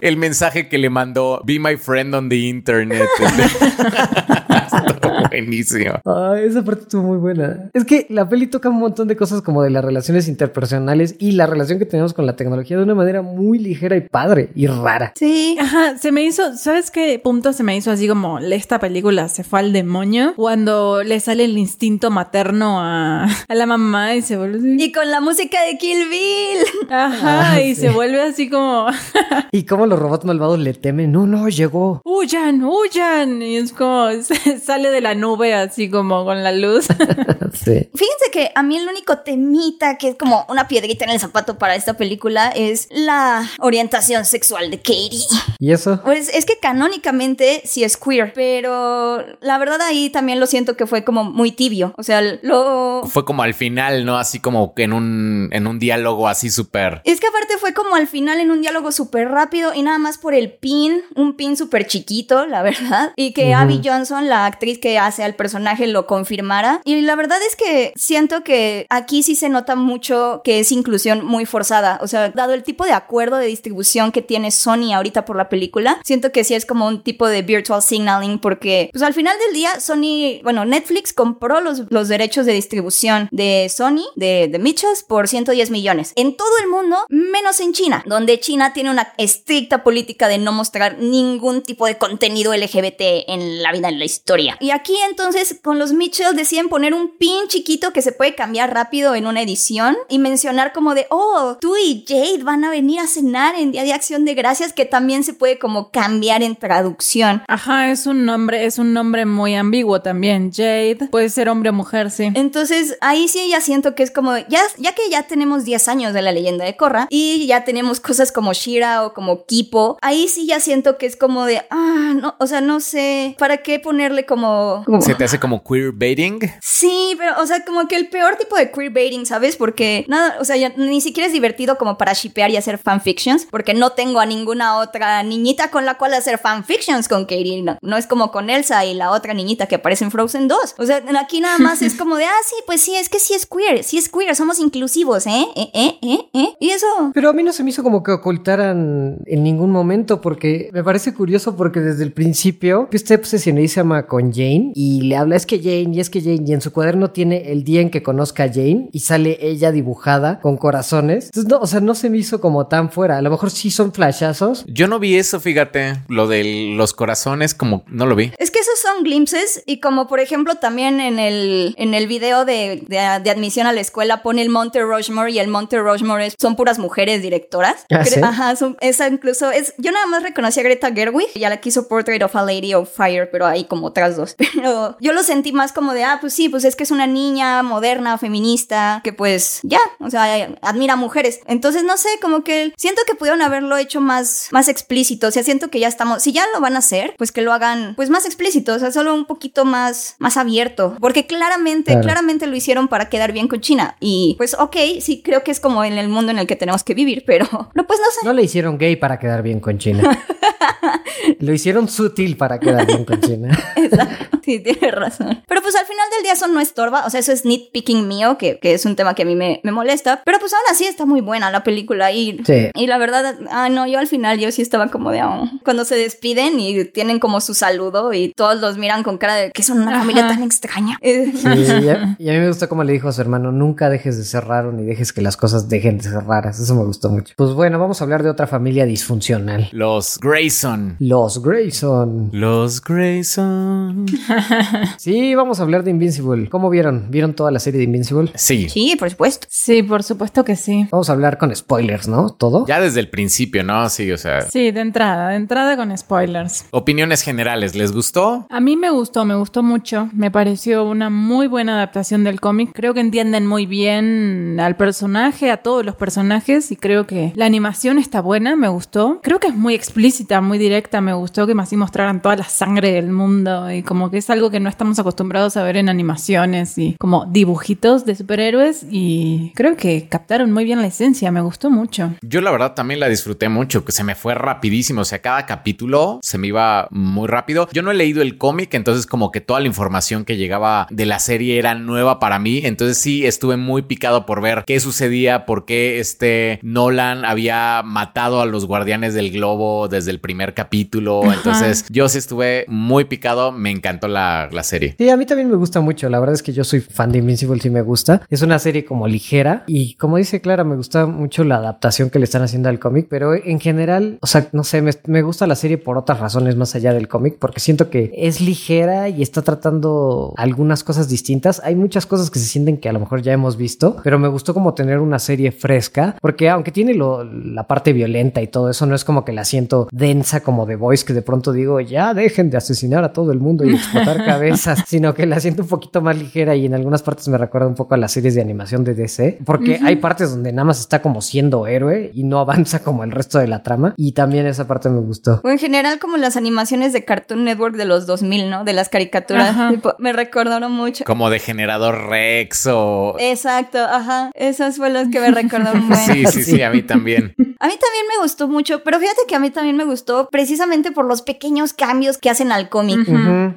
El mensaje que le mandó, be my friend on the internet. Buenísimo. Ay, esa parte estuvo muy buena. Es que la peli toca un montón de cosas como de las relaciones interpersonales y la relación que tenemos con la tecnología de una manera muy ligera y padre y rara. Sí. Ajá, se me hizo, ¿sabes qué punto se me hizo así como esta película se fue al demonio? Cuando le sale el instinto materno a, a la mamá y se vuelve así. Y con la música de Kill Bill. Ajá, Ah, y sí. se vuelve así como, Y cómo los robots malvados le temen. No, no, llegó. huyan, huyan. Y es como, sale de la nube así como con la luz. sí. Fíjense que a mí el único temita que es como una piedrita en el zapato para esta película es la orientación sexual de Katie. ¿Y eso? Pues es que canónicamente sí es queer, pero la verdad ahí también lo siento que fue como muy tibio. O sea, lo... Fue como al final, ¿no? Así como que en un, en un diálogo así súper. Es que aparte fue como al final en un diálogo súper rápido y nada más por el pin, un pin súper chiquito, la verdad, y que Ujú. Abby Johnson, la actriz que hace al personaje, lo confirmara. Y la verdad es que siento que aquí sí se nota mucho que es inclusión muy forzada. O sea, dado el tipo de acuerdo de distribución que tiene Sony ahorita por la película, siento que sí es como un tipo de virtual signaling porque, pues al final del día, Sony, bueno, Netflix compró los, los derechos de distribución de Sony, de, de Mitchells, por 110 millones. En todo el mundo, menos en China, donde China tiene una estricta política de no mostrar ningún tipo de contenido LGBT en la vida, en la historia. Y aquí entonces con los Mitchells deciden poner un pin chiquito que se puede cambiar rápido en una edición y mencionar como de, oh, tú y Jade van a venir a cenar en Día de Acción de Gracias, que también se puede como cambiar en traducción. Ajá, es un nombre, es un nombre muy ambiguo también. Jade puede ser hombre o mujer, sí. Entonces, ahí sí ya siento que es como, ya, ya que ya tenemos 10 años de la leyenda de Korra y ya tenemos cosas como Shira o como Kipo, ahí sí ya siento que es como de, ah, no, o sea, no sé, ¿para qué ponerle como... como- Se te hace como queerbaiting. Sí, pero, o sea, como que el peor tipo de queerbaiting, ¿sabes? Porque nada, o sea, ya ni siquiera es divertido como para shipear y hacer fanfictions, porque no tengo a ninguna otra niñita con la cual hacer fanfictions con Katie. No, no es como con Elsa y la otra niñita que aparece en Frozen 2. O sea, aquí nada más es como de, ah, sí, pues sí, es que sí es queer, sí es queer, somos inclusivos, ¿eh? ¿Eh? ¿Eh? ¿Eh? ¿Eh? Y eso. Pero a mí no se me hizo como que ocultaran en ningún momento porque me parece curioso porque desde el principio está obsesionadísima con Jane y le habla es que Jane y es que Jane y en su cuaderno tiene el día en que conozca a Jane y sale ella dibujada con corazones. Entonces, no, o sea, no se me hizo como tan fuera. A lo mejor sí son flashazos. Yo no vi eso, fíjate. Lo de los corazones, como no lo vi. Es que esos son glimpses y como por ejemplo también en el, en el video de, de- de admisión a la escuela pone el Monte Rushmore y el Monte Rushmore es- son puras mujeres directoras. Ah. Ajá, son- esa incluso es... Yo nada más reconocí a Greta Gerwig y a la que hizo Portrait of a Lady of Fire, pero hay como otras dos. Pero yo lo sentí más como de, ah, pues sí, pues es que es una niña moderna, feminista, que pues ya, o sea, admira a mujeres. Entonces, no sé, como que siento que pudieron haberlo hecho más, más explícito. O sea, siento que ya estamos, si ya lo van a hacer, pues que lo hagan pues más explícito, o sea, solo un poquito más, más abierto. Porque claramente, Claro. claramente lo hicieron para quedar bien con China. Y pues, ok, sí, creo que es como en el mundo en el que tenemos que vivir, pero no, pues no sé. No le hicieron gay para quedar bien con China. Lo hicieron sutil para quedar bien con China. Exacto. Sí, tienes razón. Pero pues al final del día eso no estorba. O sea, eso es nitpicking mío, que, que es un tema que a mí me, me molesta. Pero pues aún así está muy buena la película. Y, Sí. y la verdad, ah, no, yo al final yo sí estaba como de, oh. cuando se despiden y tienen como su saludo y todos los miran con cara de que son una Ajá. familia tan extraña. Sí, y a, y a mí me gustó como le dijo a su hermano, nunca dejes de ser raro ni dejes que las cosas dejen de ser raras. Eso me gustó mucho. Pues bueno, vamos a hablar de otra familia disfuncional. Los Grayson. Los Grayson. Los Grayson. Sí, vamos a hablar de Invincible. ¿Cómo vieron? ¿Vieron toda la serie de Invincible? Sí. sí, por supuesto. Sí, por supuesto que sí. Vamos a hablar con spoilers, ¿no? ¿Todo? Ya desde el principio, ¿no? Sí, o sea. Sí, de entrada, de entrada con spoilers. Opiniones generales, ¿les gustó? A mí me gustó, me gustó mucho. Me pareció una muy buena adaptación del cómic. Creo que entienden muy bien al personaje, a todos los personajes, y creo que la animación está buena, me gustó. Creo que es muy explícita, muy directa, me gustó que más así mostraran toda la sangre del mundo y como que es algo que no estamos acostumbrados a ver en animaciones y como dibujitos de superhéroes y creo que captaron muy bien la esencia, me gustó mucho. Yo la verdad también la disfruté mucho, que se me fue rapidísimo, o sea, cada capítulo se me iba muy rápido. Yo no he leído el cómic, entonces como que toda la información que llegaba de la serie era nueva para mí, entonces sí estuve muy picado por ver qué sucedía, por qué este Nolan había matado a los guardianes del globo desde el primer capítulo, entonces yo sí estuve muy picado, me encantó la, la serie. Sí, a mí también me gusta mucho. La verdad es que yo soy fan de Invincible, sí me gusta. Es una serie como ligera y como dice Clara, me gusta mucho la adaptación que le están haciendo al cómic, pero en general, o sea, no sé, me, me gusta la serie por otras razones más allá del cómic, porque siento que es ligera y está tratando algunas cosas distintas. Hay muchas cosas que se sienten que a lo mejor ya hemos visto, pero me gustó como tener una serie fresca, porque aunque tiene lo, la parte violenta y todo eso, no es como que la siento densa como The Voice, que de pronto digo, ya dejen de asesinar a todo el mundo y cabezas, sino que la siento un poquito más ligera y en algunas partes me recuerda un poco a las series de animación de DC, porque hay partes donde nada más está como siendo héroe y no avanza como el resto de la trama, y también esa parte me gustó. O en general como las animaciones de Cartoon Network de los 2000, ¿no? De las caricaturas. Ajá. Me recordaron mucho. Como de generador Rex o... Exacto, ajá. Esas fue las que me recordaron mucho. Sí, sí, sí, a mí también. A mí también me gustó mucho, pero fíjate que a mí también me gustó precisamente por los pequeños cambios que hacen al cómic.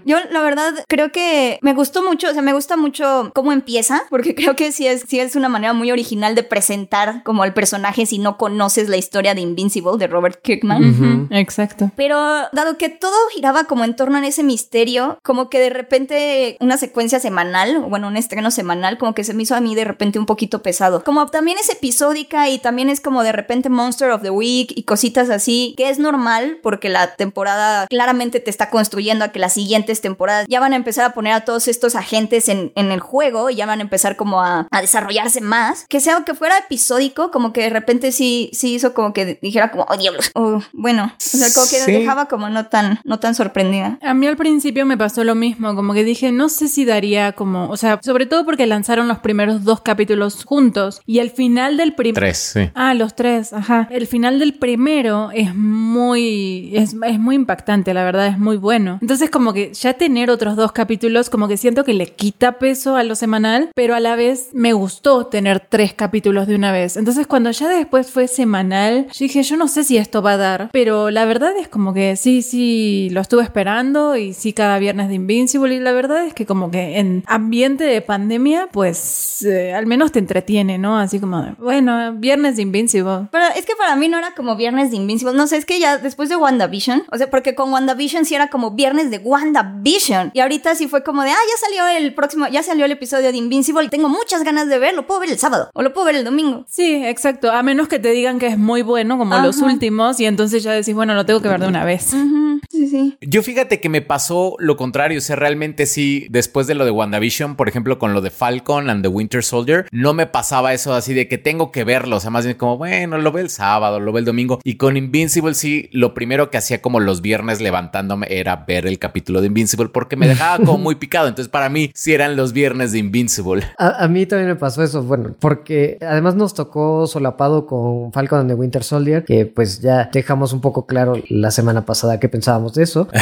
Yo, la verdad, creo que me gustó mucho, o sea, me gusta mucho cómo empieza, porque creo que sí es, sí es una manera muy original de presentar como al personaje si no conoces la historia de Invincible de Robert Kirkman. Exacto. Pero dado que todo giraba como en torno a ese misterio, como que de repente una secuencia semanal, o bueno, un estreno semanal, como que se me hizo a mí de repente un poquito pesado. Como también es episódica y también es como de repente Monster of the Week y cositas así, que es normal porque la temporada claramente te está construyendo a que las siguientes temporadas ya van a empezar a poner a todos estos agentes en, en el juego y ya van a empezar como a, a desarrollarse más. Que sea que fuera episódico, como que de repente sí, sí hizo como que dijera como, oh diablos. O bueno, o sea, como que Sí. dejaba como no tan, no tan sorprendida. A mí al principio me pasó lo mismo, como que dije, no sé si daría como, o sea, sobre todo porque lanzaron los primeros dos capítulos juntos y el final del primer... Tres, sí. Ah, los tres, ajá. El final del primero es muy, es, es muy impactante, la verdad, es muy bueno. Entonces como que ya tener otros dos capítulos, como que siento que le quita peso a lo semanal, pero a la vez me gustó tener tres capítulos de una vez. Entonces cuando ya después fue semanal, yo dije, yo no sé si esto va a dar, pero la verdad es como que sí, sí, lo estuve esperando y sí cada viernes de Invincible y la verdad es que como que en ambiente de pandemia, pues eh, al menos te entretiene, ¿no? Así como, bueno, viernes de Invincible. Pero es que para mí no era como viernes de Invincible. No sé, es que ya después de WandaVision, o sea, porque con WandaVision sí era como viernes de WandaVision. Y ahorita sí fue como de, ah, ya salió el próximo, ya salió el episodio de Invincible y tengo muchas ganas de verlo. Puedo ver el sábado o lo puedo ver el domingo. Sí, exacto. A menos que te digan que es muy bueno, como Ajá. los últimos, y entonces ya decís, bueno, lo tengo que ver de una vez. Sí, sí. Yo fíjate que me pasó lo contrario, o sea, realmente sí, después de lo de WandaVision, por ejemplo, con lo de Falcon and the Winter Soldier, no me pasaba eso así de que tengo que verlo, o sea, más bien como, bueno, lo ve el sábado, lo ve el domingo, y con Invincible sí, lo primero que hacía como los viernes levantándome era ver el capítulo de Invincible porque me dejaba como muy picado, entonces para mí sí eran los viernes de Invincible. A, a mí también me pasó eso, bueno, porque además nos tocó solapado con Falcon and the Winter Soldier, que pues ya dejamos un poco claro la semana pasada que pensábamos de eso.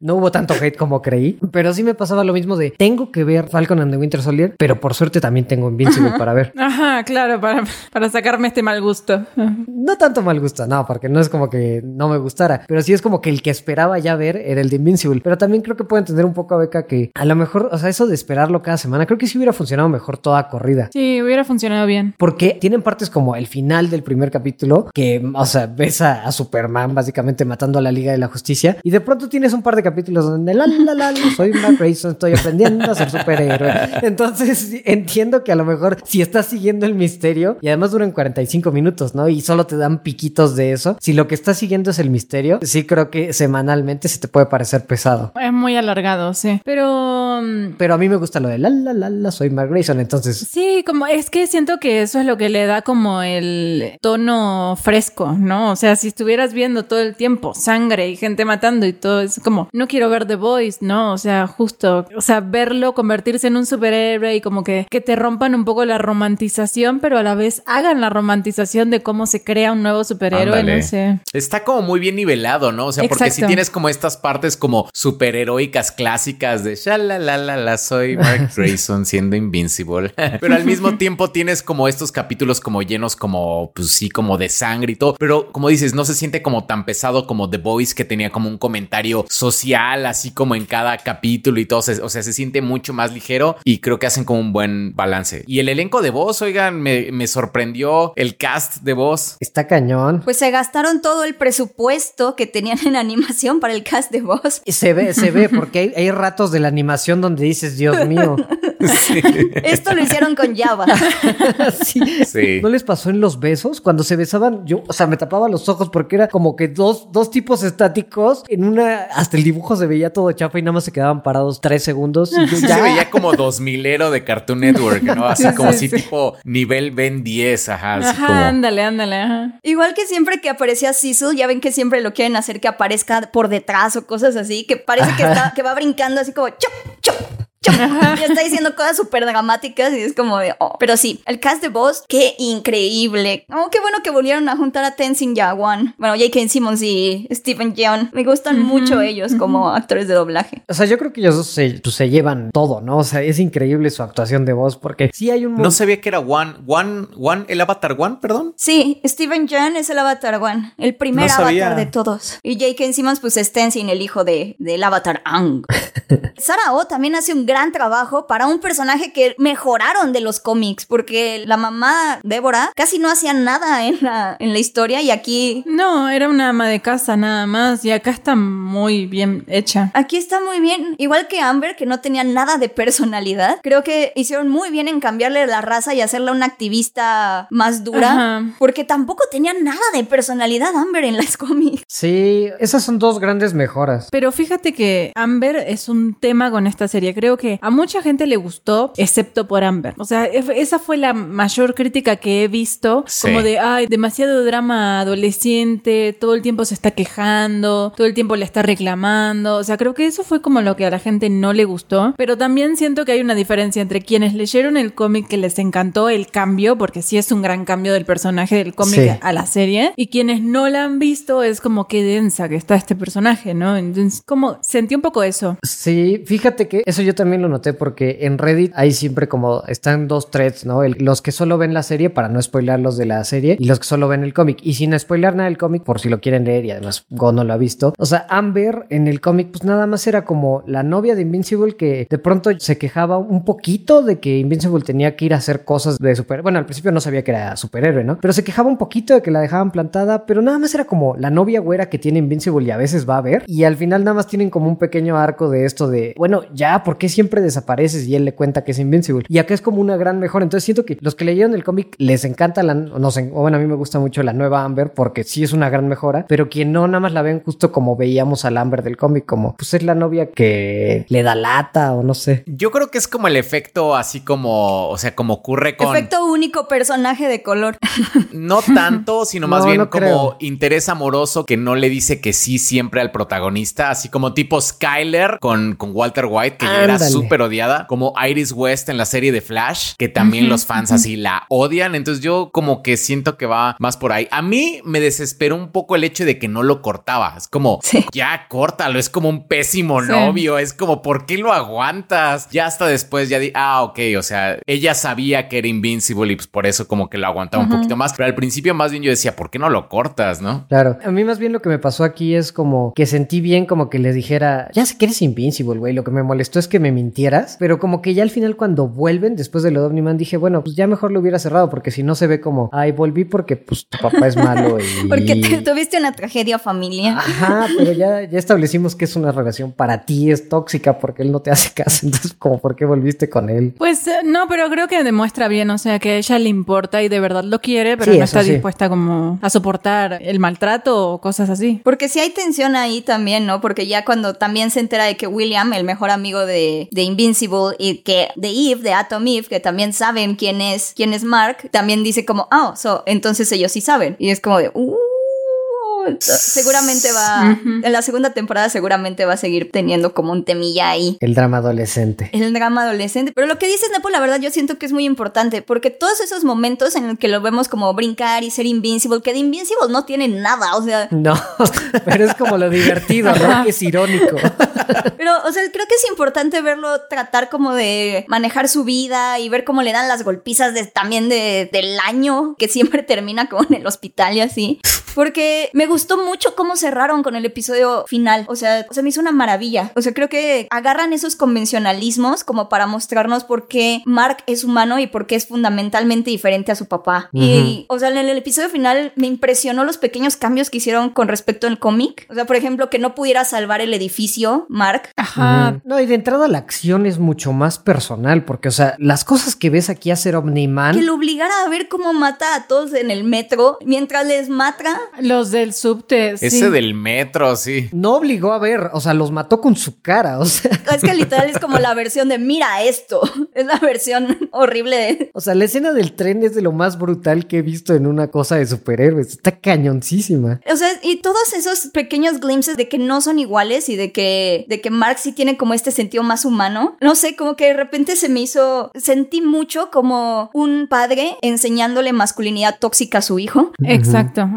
No hubo tanto hate como creí, pero sí me pasaba lo mismo de tengo que ver Falcon and the Winter Soldier, pero por suerte también tengo Invincible para ver. Ajá, claro, para, para sacarme este mal gusto. No tanto mal gusto, no, porque no es como que no me gustara, pero sí es como que el que esperaba ya ver era el de Invincible. Pero también creo que puedo entender un poco a Beca que a lo mejor, o sea, eso de esperarlo cada semana, creo que sí hubiera funcionado mejor toda corrida. Sí, hubiera funcionado bien. Porque tienen partes como el final del primer capítulo, que, o sea, ves a, a Superman básicamente matando a la Liga de la Justicia, y de pronto tienes un par de capítulos donde la la la, la, soy Mark Grayson, estoy aprendiendo a ser superhéroe. Entonces entiendo que a lo mejor si estás siguiendo el misterio, y además duran 45 minutos, ¿no? Y solo te dan piquitos de eso. Si lo que estás siguiendo es el misterio, sí creo que semanalmente se te puede parecer pesado. Es muy alargado, sí. Pero... Pero a mí me gusta lo de la la la la, soy Mark Grayson, entonces Sí, como es que siento que eso es lo que le da como el tono fresco, ¿no? O sea, si estuvieras viendo todo el tiempo sangre y gente matando y todo, es como, no quiero ver The Voice, ¿no? O sea, justo, o sea, verlo convertirse en un superhéroe y como que, que te rompan un poco la romantización, pero a la vez hagan la romantización de cómo se crea un nuevo superhéroe, Ándale. no sé. Está como muy bien nivelado, ¿no? O sea, porque si tienes como estas partes como superheroicas clásicas de la soy Mark Grayson siendo invincible. Pero al mismo tiempo tienes como estos capítulos como llenos como, pues sí, como de sangre y todo. Pero como dices, no se siente como tan pesado como The Voice que tenía como un comentario social, así como en cada capítulo y todo. O sea, se siente mucho más ligero y creo que hacen como un buen balance. Y el elenco de voz, oigan, me, me sorprendió el cast de voz. Está cañón. Pues se gastaron todo el presupuesto que tenían en animación para el cast de voz. Se ve, se ve, porque hay, hay ratos de la animación donde dices, Dios mío. Sí. Esto lo hicieron con Java. Sí. Sí. ¿No les pasó en los besos? Cuando se besaban, yo, o sea, me tapaba los ojos porque era como que dos, dos tipos estáticos. En una, hasta el dibujo se veía todo chafa y nada más se quedaban parados tres segundos. Y yo, Sí ya. se veía como 2000ero de Cartoon Network, ¿no? Así Sí, como sí, así sí. tipo nivel Ben 10, ajá, así Ajá, como... ándale, ándale, ajá. Igual que siempre que aparecía Cecil, ya ven que siempre lo quieren hacer que aparezca por detrás o cosas así, que parece que, está, que va brincando así como chop, chop, chop. Y está diciendo cosas súper dramáticas y es como de, oh. Pero sí, el cast de voz, qué increíble. Oh, qué bueno que volvieron a juntar a Tenzin Yawan. Bueno, J.K. Simmons y Stephen Yeun. Me gustan mucho ellos como actores de doblaje. O sea, yo creo que ellos dos se, pues, se llevan todo, ¿no? O sea, es increíble su actuación de voz porque sí hay un... No sabía que era One, One, One, el Avatar One, perdón. Sí, Stephen Yeun es el Avatar One, el primer No sabía. avatar de todos. Y J.K. Simmons, pues es Tenzin, el hijo de, del Avatar Ang. Sarah Oh también hace un gran trabajo para un personaje que mejoraron de los cómics, porque la mamá Débora casi no hacía nada en la, en la historia y aquí... No, era una ama de casa nada más y acá está muy bien hecha. Aquí está muy bien, igual que Amber, que no tenía nada de personalidad. Creo que hicieron muy bien en cambiarle la raza y hacerla una activista más dura, Ajá. porque tampoco tenía nada de personalidad Amber en las cómics. Sí, esas son dos grandes mejoras. Pero fíjate que Amber es un tema con esta serie. Creo que a mucha gente le gustó, excepto por Amber. O sea, esa fue la mayor crítica que he visto. Sí. Como de, ay, demasiado drama adolescente, todo el tiempo se está quejando, todo el tiempo le está reclamando. O sea, creo que eso fue como lo que a la gente no le gustó. Pero también siento que hay una diferencia entre quienes leyeron el cómic que les encantó el cambio, porque sí es un gran cambio del personaje del cómic Sí. a la serie, y quienes no la han visto es como qué densa que está este personaje, ¿no? Entonces, como sentí un poco eso. Sí, fíjate que eso yo también lo noté porque en Reddit hay siempre como están dos threads, ¿no? Los que solo ven la serie para no spoilar los de la serie y los que solo ven el cómic. Y sin spoilar nada del cómic por si lo quieren leer y además Go no lo ha visto. O sea, Amber en el cómic pues nada más era como la novia de Invincible que de pronto se quejaba un poquito de que Invincible tenía que ir a hacer cosas de super... Bueno, al principio no sabía que era superhéroe, ¿no? Pero se quejaba un poquito de que la dejaban plantada, pero nada más era como la novia güera que tiene Invincible y a veces va a ver. Y al final nada más tienen como un pequeño arco de esto de, bueno, ya, ¿por qué siempre desapareces? Y él le cuenta que es Invincible. Y acá es como una gran mejora. Entonces siento que los que leyeron el cómic les encanta la, no sé, o bueno, a mí me gusta mucho la nueva Amber porque sí es una gran mejora, pero quien no nada más la ven justo como veíamos al Amber del cómic, como pues es la novia que le da lata o no sé. Yo creo que es como el efecto así como, o sea, como ocurre con... Efecto único personaje de color. No tanto, sino más No, bien no como creo. interés amoroso que no le dice que sí siempre al protagonista, así como tipo Skyler con, con Walter White, que ya era Ándale. súper odiada, como Iris West en la serie de Flash, que también los fans así la odian. Entonces yo como que siento que va más por ahí. A mí me desesperó un poco el hecho de que no lo cortaba. Es como, Sí. ya córtalo, es como un pésimo Sí. novio, es como, ¿por qué lo aguantas? Ya hasta después ya di, ah, ok, o sea, ella sabía que era Invincible y pues por eso como que lo aguantaba un poquito más, pero al principio más bien yo decía, ¿por qué no lo cortas, no? Claro, a mí más bien lo que me pasó aquí es como que sentí bien como que les dijera, ya sé que eres invincible, güey, lo que me molestó es que me mintieras, pero como que ya al final cuando vuelven después de lo de Omniman dije, bueno, pues ya mejor lo hubiera cerrado porque si no se ve como, ay, volví porque pues tu papá es malo y... Porque te- tuviste una tragedia familiar. Ajá, pero ya, ya establecimos que es una relación para ti, es tóxica porque él no te hace caso, entonces como, ¿por qué volviste con él? Pues eh, no, pero creo que demuestra bien, o sea, que a ella le importa y de verdad lo quiere, pero Sí, no está sí. dispuesta como a soportar el maltrato o cosas así. Porque sí hay tensión ahí también, ¿no? Porque ya cuando también se entera de que William, el mejor amigo de, de Invincible, y que de Eve, de Atom Eve, que también saben quién es, quién es Mark, también dice como, ah, so, entonces ellos sí saben. Y es como de, uh, seguramente va, en la segunda temporada seguramente va a seguir teniendo como un temilla ahí. El drama adolescente. El drama adolescente. Pero lo que dices, Nepo, la verdad yo siento que es muy importante, porque todos esos momentos en los que lo vemos como brincar y ser invincible, que de invincible no tiene nada, o sea, No, pero es como lo divertido, ¿no? Que es irónico. Pero, o sea, creo que es importante verlo tratar como de manejar su vida y ver cómo le dan las golpizas de, también de, del año, que siempre termina como en el hospital y así. Porque me gustó gustó mucho cómo cerraron con el episodio final. O sea, se me hizo una maravilla. O sea, creo que agarran esos convencionalismos como para mostrarnos por qué Mark es humano y por qué es fundamentalmente diferente a su papá. Y, o sea, en el episodio final me impresionó los pequeños cambios que hicieron con respecto al cómic. O sea, por ejemplo, que no pudiera salvar el edificio, Mark. Ajá. Ujú. No, y de entrada la acción es mucho más personal, porque, o sea, las cosas que ves aquí hacer Omni-Man. Que lo obligara a ver cómo mata a todos en el metro mientras les mata. Los del subte. Ese del metro, sí. No obligó a ver, o sea, los mató con su cara, o sea. Es que literal es como la versión de mira esto. Es la versión horrible de. O sea, la escena del tren es de lo más brutal que he visto en una cosa de superhéroes. Está cañoncísima. O sea, y todos esos pequeños glimpses de que no son iguales y de que, de que Mark sí tiene como este sentido más humano. No sé, como que de repente se me hizo. Sentí mucho como un padre enseñándole masculinidad tóxica a su hijo. Exacto.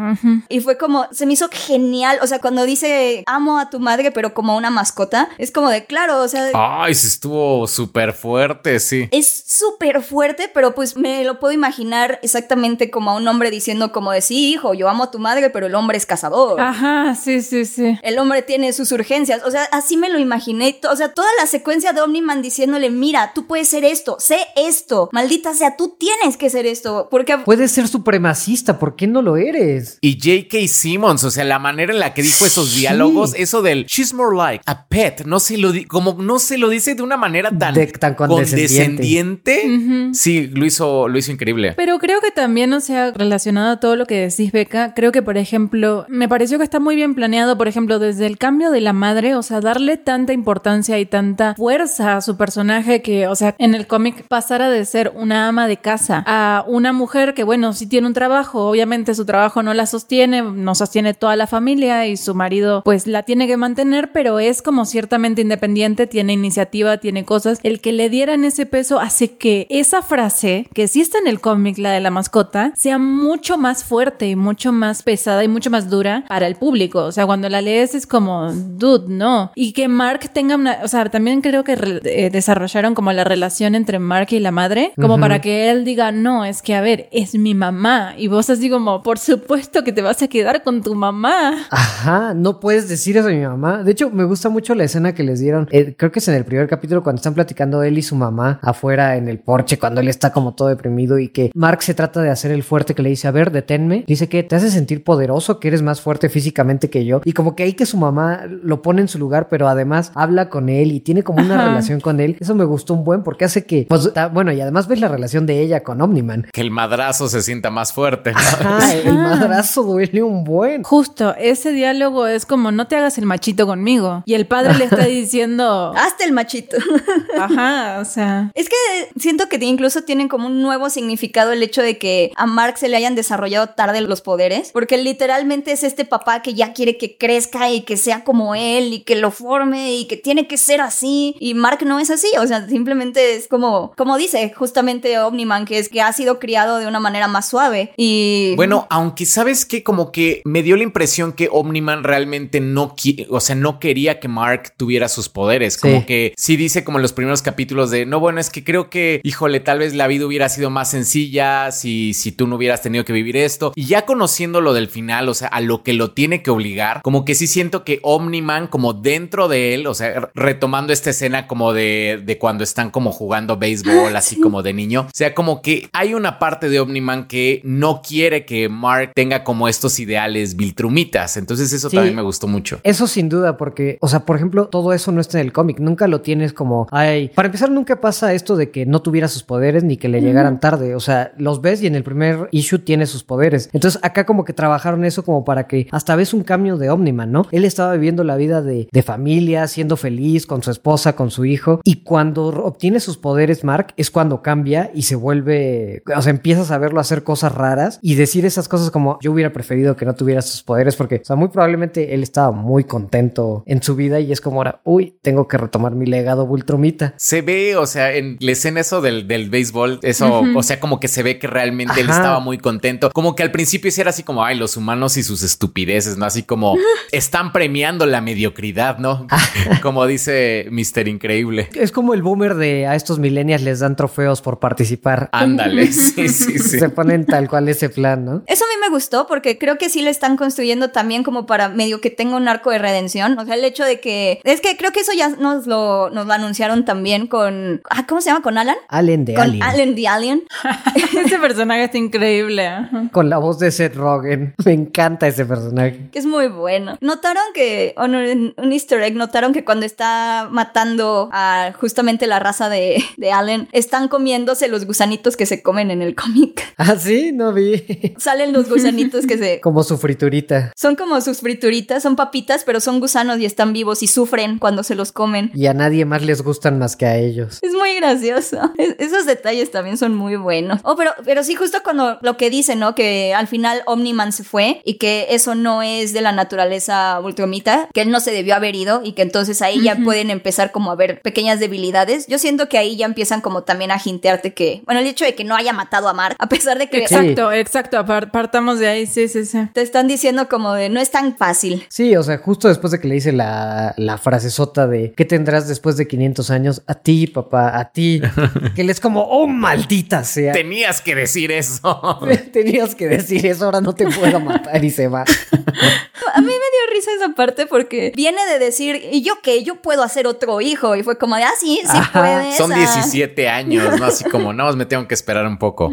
Y fue como, se me hizo genial. O sea, cuando dice amo a tu madre, pero como una mascota, es como de claro, o sea. Ay, se estuvo súper fuerte, sí. Es súper fuerte, pero pues me lo puedo imaginar exactamente como a un hombre diciendo como de sí, hijo, yo amo a tu madre, pero el hombre es cazador. Ajá, sí, sí, sí. El hombre tiene sus urgencias. O sea, así me lo imaginé. O sea, toda la secuencia de Omniman diciéndole, mira, tú puedes ser esto, sé esto. Maldita sea, tú tienes que ser esto. Porque Puedes ser supremacista, ¿por qué no lo eres? Y J.K. Simmons, o sea, la manera en la que dijo esos Sí. diálogos, eso del she's more like a pet, no se lo di- como no se lo dice de una manera tan, De- tan condescendiente. condescendiente. Sí, lo hizo, lo hizo increíble. Pero creo que también, o sea, relacionado a todo lo que decís, Beca, creo que, por ejemplo, me pareció que está muy bien planeado, por ejemplo, desde el cambio de la madre, o sea, darle tanta importancia y tanta fuerza a su personaje que, o sea, en el cómic pasara de ser una ama de casa a una mujer que, bueno, sí tiene un trabajo, obviamente su trabajo no la sostiene, no sostiene toda la familia y su marido, pues, la tiene que mantener, pero es como ciertamente independiente, tiene iniciativa, tiene cosas. El que le dieran ese peso hace que esa frase, que sí está en el cómic, la de la mascota, sea mucho más fuerte y mucho más pesada y mucho más dura para el público. O sea, cuando la lees es como, dude, no. Y que Mark tenga una, o sea, también creo que eh, desarrollaron como la relación entre Mark y la madre, como para que él diga, no, es que, a ver, es mi mamá. Y vos así como, por supuesto que te vas a quedar con tu mamá. Ajá, no puedes decir eso a mi mamá. De hecho, me gusta mucho la escena que les dieron. eh, creo que es en el primer capítulo cuando están platicando él y su mamá afuera en el porche, cuando él está como todo deprimido y que Mark se trata de hacer el fuerte que le dice, a ver, deténme. Dice que te hace sentir poderoso, que eres más fuerte físicamente que yo. Y como que ahí que su mamá lo pone en su lugar, pero además habla con él y tiene como una Ajá. relación con él. Eso me gustó un buen porque hace que, pues, ah, bueno, y además ves la relación de ella con Omniman. Que el madrazo se sienta más fuerte. ¿no? Ajá, el madrazo duele un buen. Justo, ese diálogo es como no te hagas el machito conmigo. Y el padre le está diciendo, hasta el machito. ajá, o sea, Es que siento que incluso tienen como un nuevo significado el hecho de que a Mark se le hayan desarrollado tarde los poderes, porque literalmente es este papá que ya quiere que crezca y que sea como él y que lo forme y que tiene que ser así y Mark no es así, o sea, simplemente es como como dice justamente Omniman que es que ha sido criado de una manera más suave y Bueno, aunque sabes que como que me dio la impresión que Omniman realmente no o sea, no quería que Mark tuviera sus poderes. Como que sí dice como en los primeros capítulos de no, bueno, es que creo que, híjole, tal vez la vida hubiera sido más sencilla si, si tú no hubieras tenido que vivir esto. Y ya conociendo lo del final, o sea, a lo que lo tiene que obligar, como que sí siento que Omniman, como dentro de él, o sea, retomando esta escena como de, de cuando están como jugando béisbol, así como de niño, o sea, como que hay una parte de Omniman que no quiere que Mark tenga como estos ideales viltrumitas. Entonces eso Sí. también me gustó mucho. Eso sin duda, porque, o sea, por ejemplo, todo eso no está en el cómic. Nunca lo tienes como, ay, para empezar, nunca pasa esto de que no tuviera sus poderes ni que le llegaran tarde. O sea, los ves y en el primer issue tiene sus poderes. Entonces, acá como que trabajaron eso como para que hasta ves un cambio de Omniman, ¿no? Él estaba viviendo la vida de, de familia, siendo feliz con su esposa, con su hijo. Y cuando obtiene sus poderes, Mark, es cuando cambia y se vuelve, o sea, empiezas a verlo hacer cosas raras y decir esas cosas como, yo hubiera preferido que no tuviera sus poderes porque, o sea, muy probablemente él estaba muy contento en su vida y es como ahora, uy, tengo que retomar mi legado Vultromita. Se ve, o sea, en la escena eso del, del béisbol, eso, o sea, como que se ve que realmente él estaba muy contento. Como que al principio sí era así como, ay, los humanos y sus estupideces, ¿no? Así como están premiando la mediocridad, ¿no? como dice Mister Increíble. Es como el boomer de a estos millennials les dan trofeos por participar. Ándale, sí, sí, sí. Se ponen tal cual ese plan, ¿no? Eso a mí me gustó porque creo que sí le están están construyendo también como para medio que tenga un arco de redención. O sea, el hecho de que. Es que creo que eso ya nos lo, nos lo anunciaron también con. Ah, ¿Cómo se llama? ¿Con Alan? Allen de con Alien. Allen the Alien. Ese personaje está increíble. Con la voz de Seth Rogen. Me encanta ese personaje. que es muy bueno. Notaron que, o no, en un easter egg, notaron que cuando está matando a justamente la raza de, de Allen, están comiéndose los gusanitos que se comen en el cómic. Ah, sí, no vi. Salen los gusanitos que se... Como su friturita. Son como sus frituritas, son papitas, pero son gusanos y están vivos y sufren cuando se los comen. Y a nadie más les gustan más que a ellos. Es muy gracioso. Es- esos detalles también son muy buenos. Oh, pero, pero sí, justo cuando lo que dice, ¿no? Que al final Omniman se fue y que eso no es de la naturaleza ultramita, que él no se debió haber ido y que entonces ahí ya pueden empezar como a ver pequeñas debilidades. Yo siento que ahí ya empiezan como también a jintearte que, bueno, el hecho de que no haya matado a Mark, a pesar de que Exacto, exacto. Partamos de ahí, sí, sí, sí. te están diciendo como de no es tan fácil. Sí, o sea, justo después de que le hice la, la frasezota de ¿qué tendrás después de 500 años? A ti, papá, a ti. que él es como, oh, maldita sea. Tenías que decir eso. Tenías que decir eso, ahora no te puedo matar y se va. A mí me dio risa esa parte porque viene de decir, ¿y yo qué? Yo puedo hacer otro hijo. Y fue como de, ah, sí, sí Ajá. puedes. Son ah". 17 años, ¿no? Así como, no, me tengo que esperar un poco.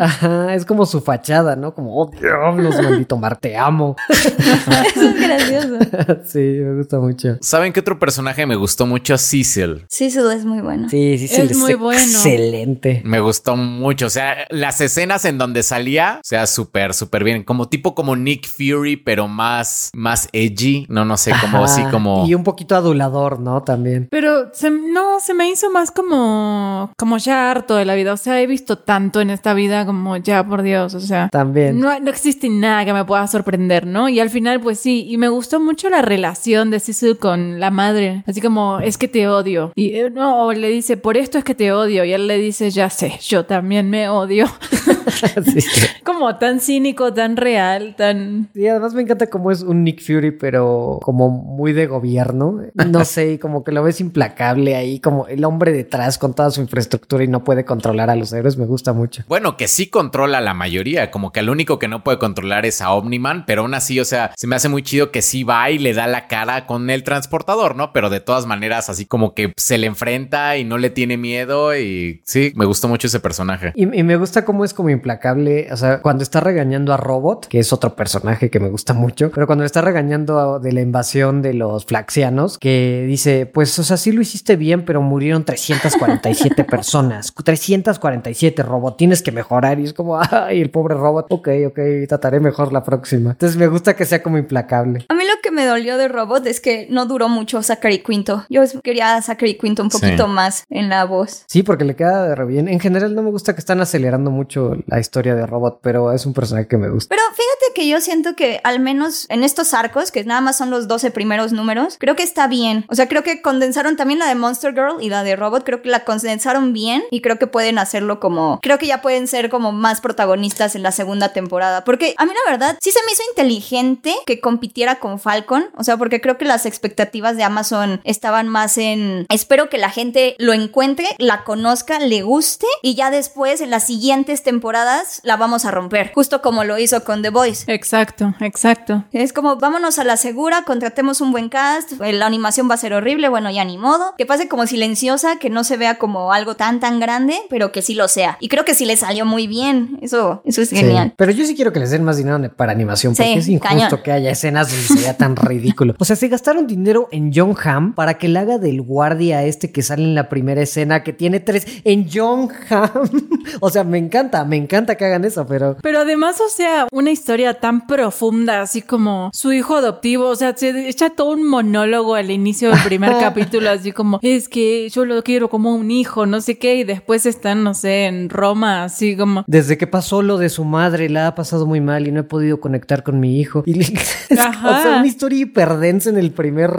Ajá, es como su fachada, ¿no? Como, oh, diablos, maldito mar, te amo. Eso es gracioso. sí, me gusta mucho. ¿Saben qué otro personaje me gustó mucho? Cecil. Eso es muy bueno. Sí, sí, Es muy bueno. Excelente. Me gustó mucho. O sea, las escenas en donde salía, o sea, súper, súper bien. Como tipo como Nick Fury, pero más, más edgy. No, no sé, como Ajá, así como. Y un poquito adulador, ¿no? También. Pero se- no, se me hizo más como, como ya harto de la vida. O sea, he visto tanto en esta vida como ya, por Dios. O sea, También. no, no existe nada que me pueda sorprender, ¿no? Y al final, pues sí. Y me gustó mucho la relación de Cecil con la madre. Así como, es que te odio. Y eh, no, o le dice, por esto es que te odio. Y él le dice, ya sé, yo también me odio. sí. como tan cínico, tan real, tan... Sí, además me encanta cómo es un Nick Fury, pero como muy de gobierno. No sé, y como que lo ves implacable ahí, como el hombre detrás con toda su infraestructura y no puede controlar a los héroes. Me gusta mucho. Bueno, que sí controla la mayoría, como que el único que no puede controlar es a Omniman, pero aún así, o sea, se me hace muy chido que sí va y le da la cara con el transportador, ¿no? Pero de todas maneras, así como que se le enfrenta y no le tiene miedo y sí, me gustó mucho ese personaje. Y, y me gusta cómo es como implacable, o sea, cuando está regañando a Robot, que es otro personaje que me gusta mucho, pero cuando está regañando de la invasión de los flaxianos, que dice, pues, o sea, sí lo hiciste bien, pero murieron 347 personas, 347 Robot, tienes que mejorar. Y es como, ay, el pobre Robot, ok, ok, trataré mejor la próxima. Entonces me gusta que sea como implacable. A me dolió de Robot es que no duró mucho Zachary Quinto. Yo quería a Zachary Quinto un Sí. poquito más en la voz. Sí, porque le queda de re bien. En general no me gusta que están acelerando mucho la historia de Robot, pero es un personaje que me gusta. Pero fíjate que yo siento que al menos en estos arcos, que nada más son los 12 primeros números, creo que está bien. O sea, creo que condensaron también la de Monster Girl y la de Robot, creo que la condensaron bien y creo que pueden hacerlo como, creo que ya pueden ser como más protagonistas en la segunda temporada. Porque a mí la verdad sí se me hizo inteligente que compitiera con Falcon, o sea, porque creo que las expectativas de Amazon estaban más en, espero que la gente lo encuentre, la conozca, le guste y ya después en las siguientes temporadas la vamos a romper, justo como lo hizo con The Voice. Exacto, exacto. Es como, vámonos a la segura, contratemos un buen cast, eh, la animación va a ser horrible, bueno, ya ni modo. Que pase como silenciosa, que no se vea como algo tan, tan grande, pero que sí lo sea. Y creo que sí le salió muy bien. Eso, eso es Sí, genial. Pero yo sí quiero que les den más dinero para animación, porque Sí, es injusto cañón. que haya escenas donde se vea tan ridículo. O sea, se gastaron dinero en John Hamm para que le haga del guardia este que sale en la primera escena, que tiene tres en John Hamm. o sea, me encanta, me encanta que hagan eso, pero Pero además, o sea, una historia tan profunda, así como su hijo adoptivo, o sea, se echa todo un monólogo al inicio del primer capítulo, así como, es que yo lo quiero como un hijo, no sé qué, y después están, no sé, en Roma, así como... desde que pasó lo de su madre, la ha pasado muy mal y no he podido conectar con mi hijo. Y le- Ajá. o sea, una historia hiperdensa en el primer,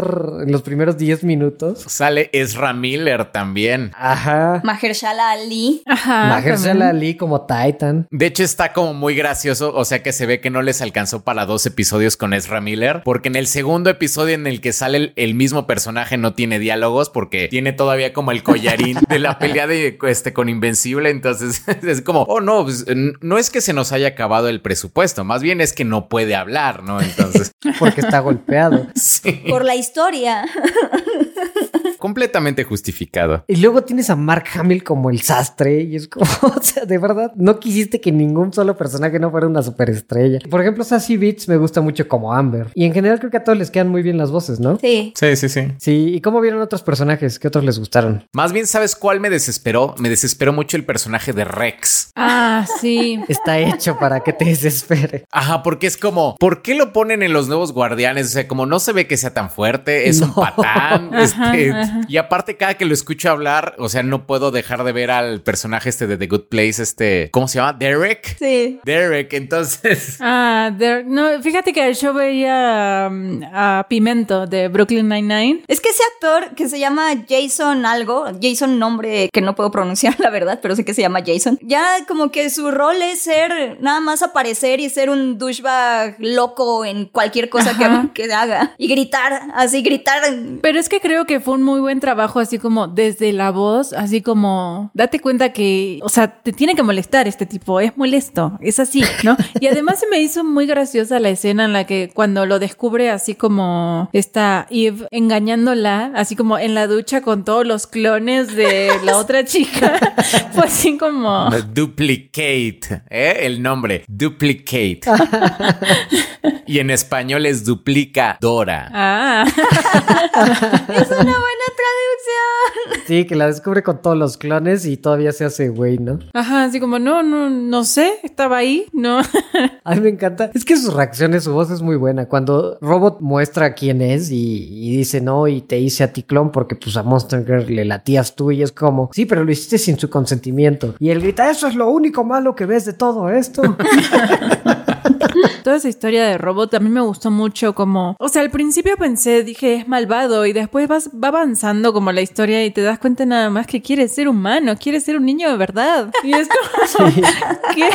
en los primeros 10 minutos. Sale Ezra Miller también. Ajá. Mahershala Ali. Ajá. Mahershala Ali como Titan. De hecho, está como muy gracioso. O sea que se ve que no les alcanzó para dos episodios con Ezra Miller. Porque en el segundo episodio en el que sale el, el mismo personaje no tiene diálogos. Porque tiene todavía como el collarín de la pelea de este con Invencible. Entonces es como, oh no, pues, no es que se nos haya acabado el presupuesto. Más bien es que no puede hablar, ¿no? Entonces, Porque está golpeado. sí. Por la historia. Completamente justificado. Y luego tienes a Mark Hamill como el sastre. Y es como, o sea, de verdad, no quisiste que ningún solo personaje no fuera una superestrella. Por ejemplo, Sassy Beats me gusta mucho como Amber. Y en general creo que a todos les quedan muy bien las voces, ¿no? Sí. Sí, sí, sí. Sí, ¿y cómo vieron otros personajes? ¿Qué otros les gustaron? Más bien, ¿sabes cuál me desesperó? Me desesperó mucho el personaje de Rex. Ah, sí. Está hecho para que te desespere. Ajá, porque es como, ¿por qué lo ponen en los nuevos guardianes? O sea, como no se ve que sea tan fuerte, es un patán. este, ajá. Y aparte, cada que lo escucho hablar, o sea, no puedo dejar de ver al personaje este de The Good Place, este, ¿cómo se llama? Derek. Sí. Derek, entonces. Ah, there- no, fíjate que yo veía um, a Pimento de Brooklyn Nine-Nine. Es que ese actor que se llama Jason algo, Jason nombre que no puedo pronunciar la verdad, pero sé que se llama Jason, ya como que su rol es ser nada más aparecer y ser un douchebag loco en cualquier cosa Ajá. que, haga y gritar, así gritar. Pero es que creo que fue un muy buen trabajo, así como desde la voz, así como date cuenta que, o sea, te tiene que molestar este tipo, es molesto, es así, ¿no? Y además se me hizo muy graciosa la escena en la que cuando lo descubre así como está Eve engañándola, así como en la ducha con todos los clones de la otra chica, fue así como... Duplicate, ¿eh? El nombre, Duplicate. y en español es duplicadora. Ah, Es una buena traducción. Sí, que la descubre con todos los clones y todavía se hace güey, ¿no? ajá, así como no, no, no sé, estaba ahí, no. A mí me encanta. Es que sus reacciones, su voz es muy buena. Cuando Robot muestra quién es y, y dice no, y te hice a ti clon porque pues a Monster Girl le latías tú y es como, sí, pero lo hiciste sin su consentimiento. Y él grita, eso es lo único malo que ves de todo esto. Toda esa historia de robot a mí me gustó mucho como, o sea, al principio pensé, dije, es malvado y después vas, va avanzando como la historia y te das cuenta nada más que quiere ser humano, quiere ser un niño de verdad. Y es como, ¿qué?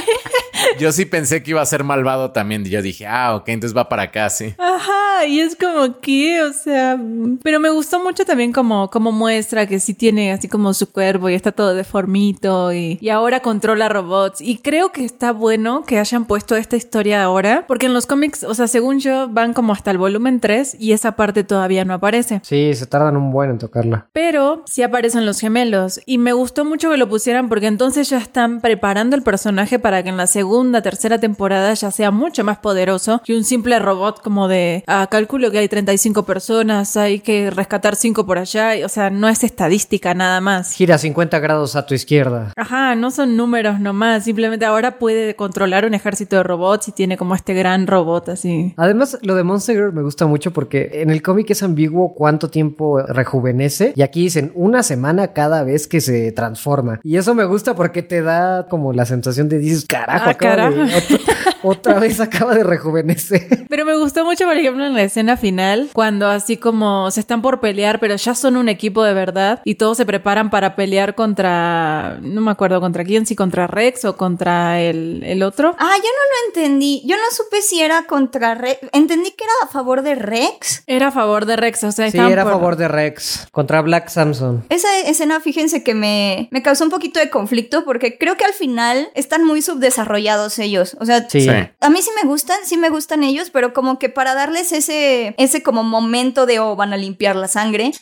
Yo sí pensé que iba a ser malvado también. y Yo dije, ah, ok, entonces va para acá, sí. Ajá, y es como que, o sea, pero me gustó mucho también como, como muestra que sí tiene así como su cuerpo y está todo deformito y, y ahora controla robots. Y creo que está bueno que hayan puesto esta historia ahora, porque en los cómics, o sea, según yo, van como hasta el volumen 3 y esa parte todavía no aparece. sí, se tardan un buen en tocarla. Pero sí aparecen los gemelos y me gustó mucho que lo pusieran porque entonces ya están preparando el personaje para que en la segunda, tercera temporada ya sea mucho más poderoso que un simple robot como de, ah, calculo que hay 35 personas, hay que rescatar 5 por allá, y, o sea, no es estadística nada más. Gira 50 grados a tu izquierda. Ajá, no son números nomás, simplemente ahora puede controlar un ejército de robots y tiene como este gran robot así. Además, lo de Monster Girl me gusta mucho porque en el cómic es ambiguo cuánto tiempo rejuvenece. Y aquí dicen una semana cada vez que se transforma. Y eso me gusta porque te da como la sensación de dices, carajo, Ah, carajo. otra, vez acaba de rejuvenecer. Pero me gustó mucho, por ejemplo, en la escena final, cuando así como se están por pelear, pero ya son un equipo de verdad y todos se preparan para pelear contra, no me acuerdo contra quién, si contra Rex o contra el, el otro. Ah, yo no lo entendí. Yo no supe si era contra Rex. Entendí que era a favor de Rex. Era a favor de Rex, o sea, Sí, era a por- favor de Rex contra Black Samson. Esa escena, fíjense que me, me causó un poquito de conflicto porque creo que al final están muy subdesarrollados ellos. O sea, Sí. Sí. a mí sí me gustan, sí me gustan ellos, pero como que para darles ese, ese como momento de, oh, van a limpiar la sangre.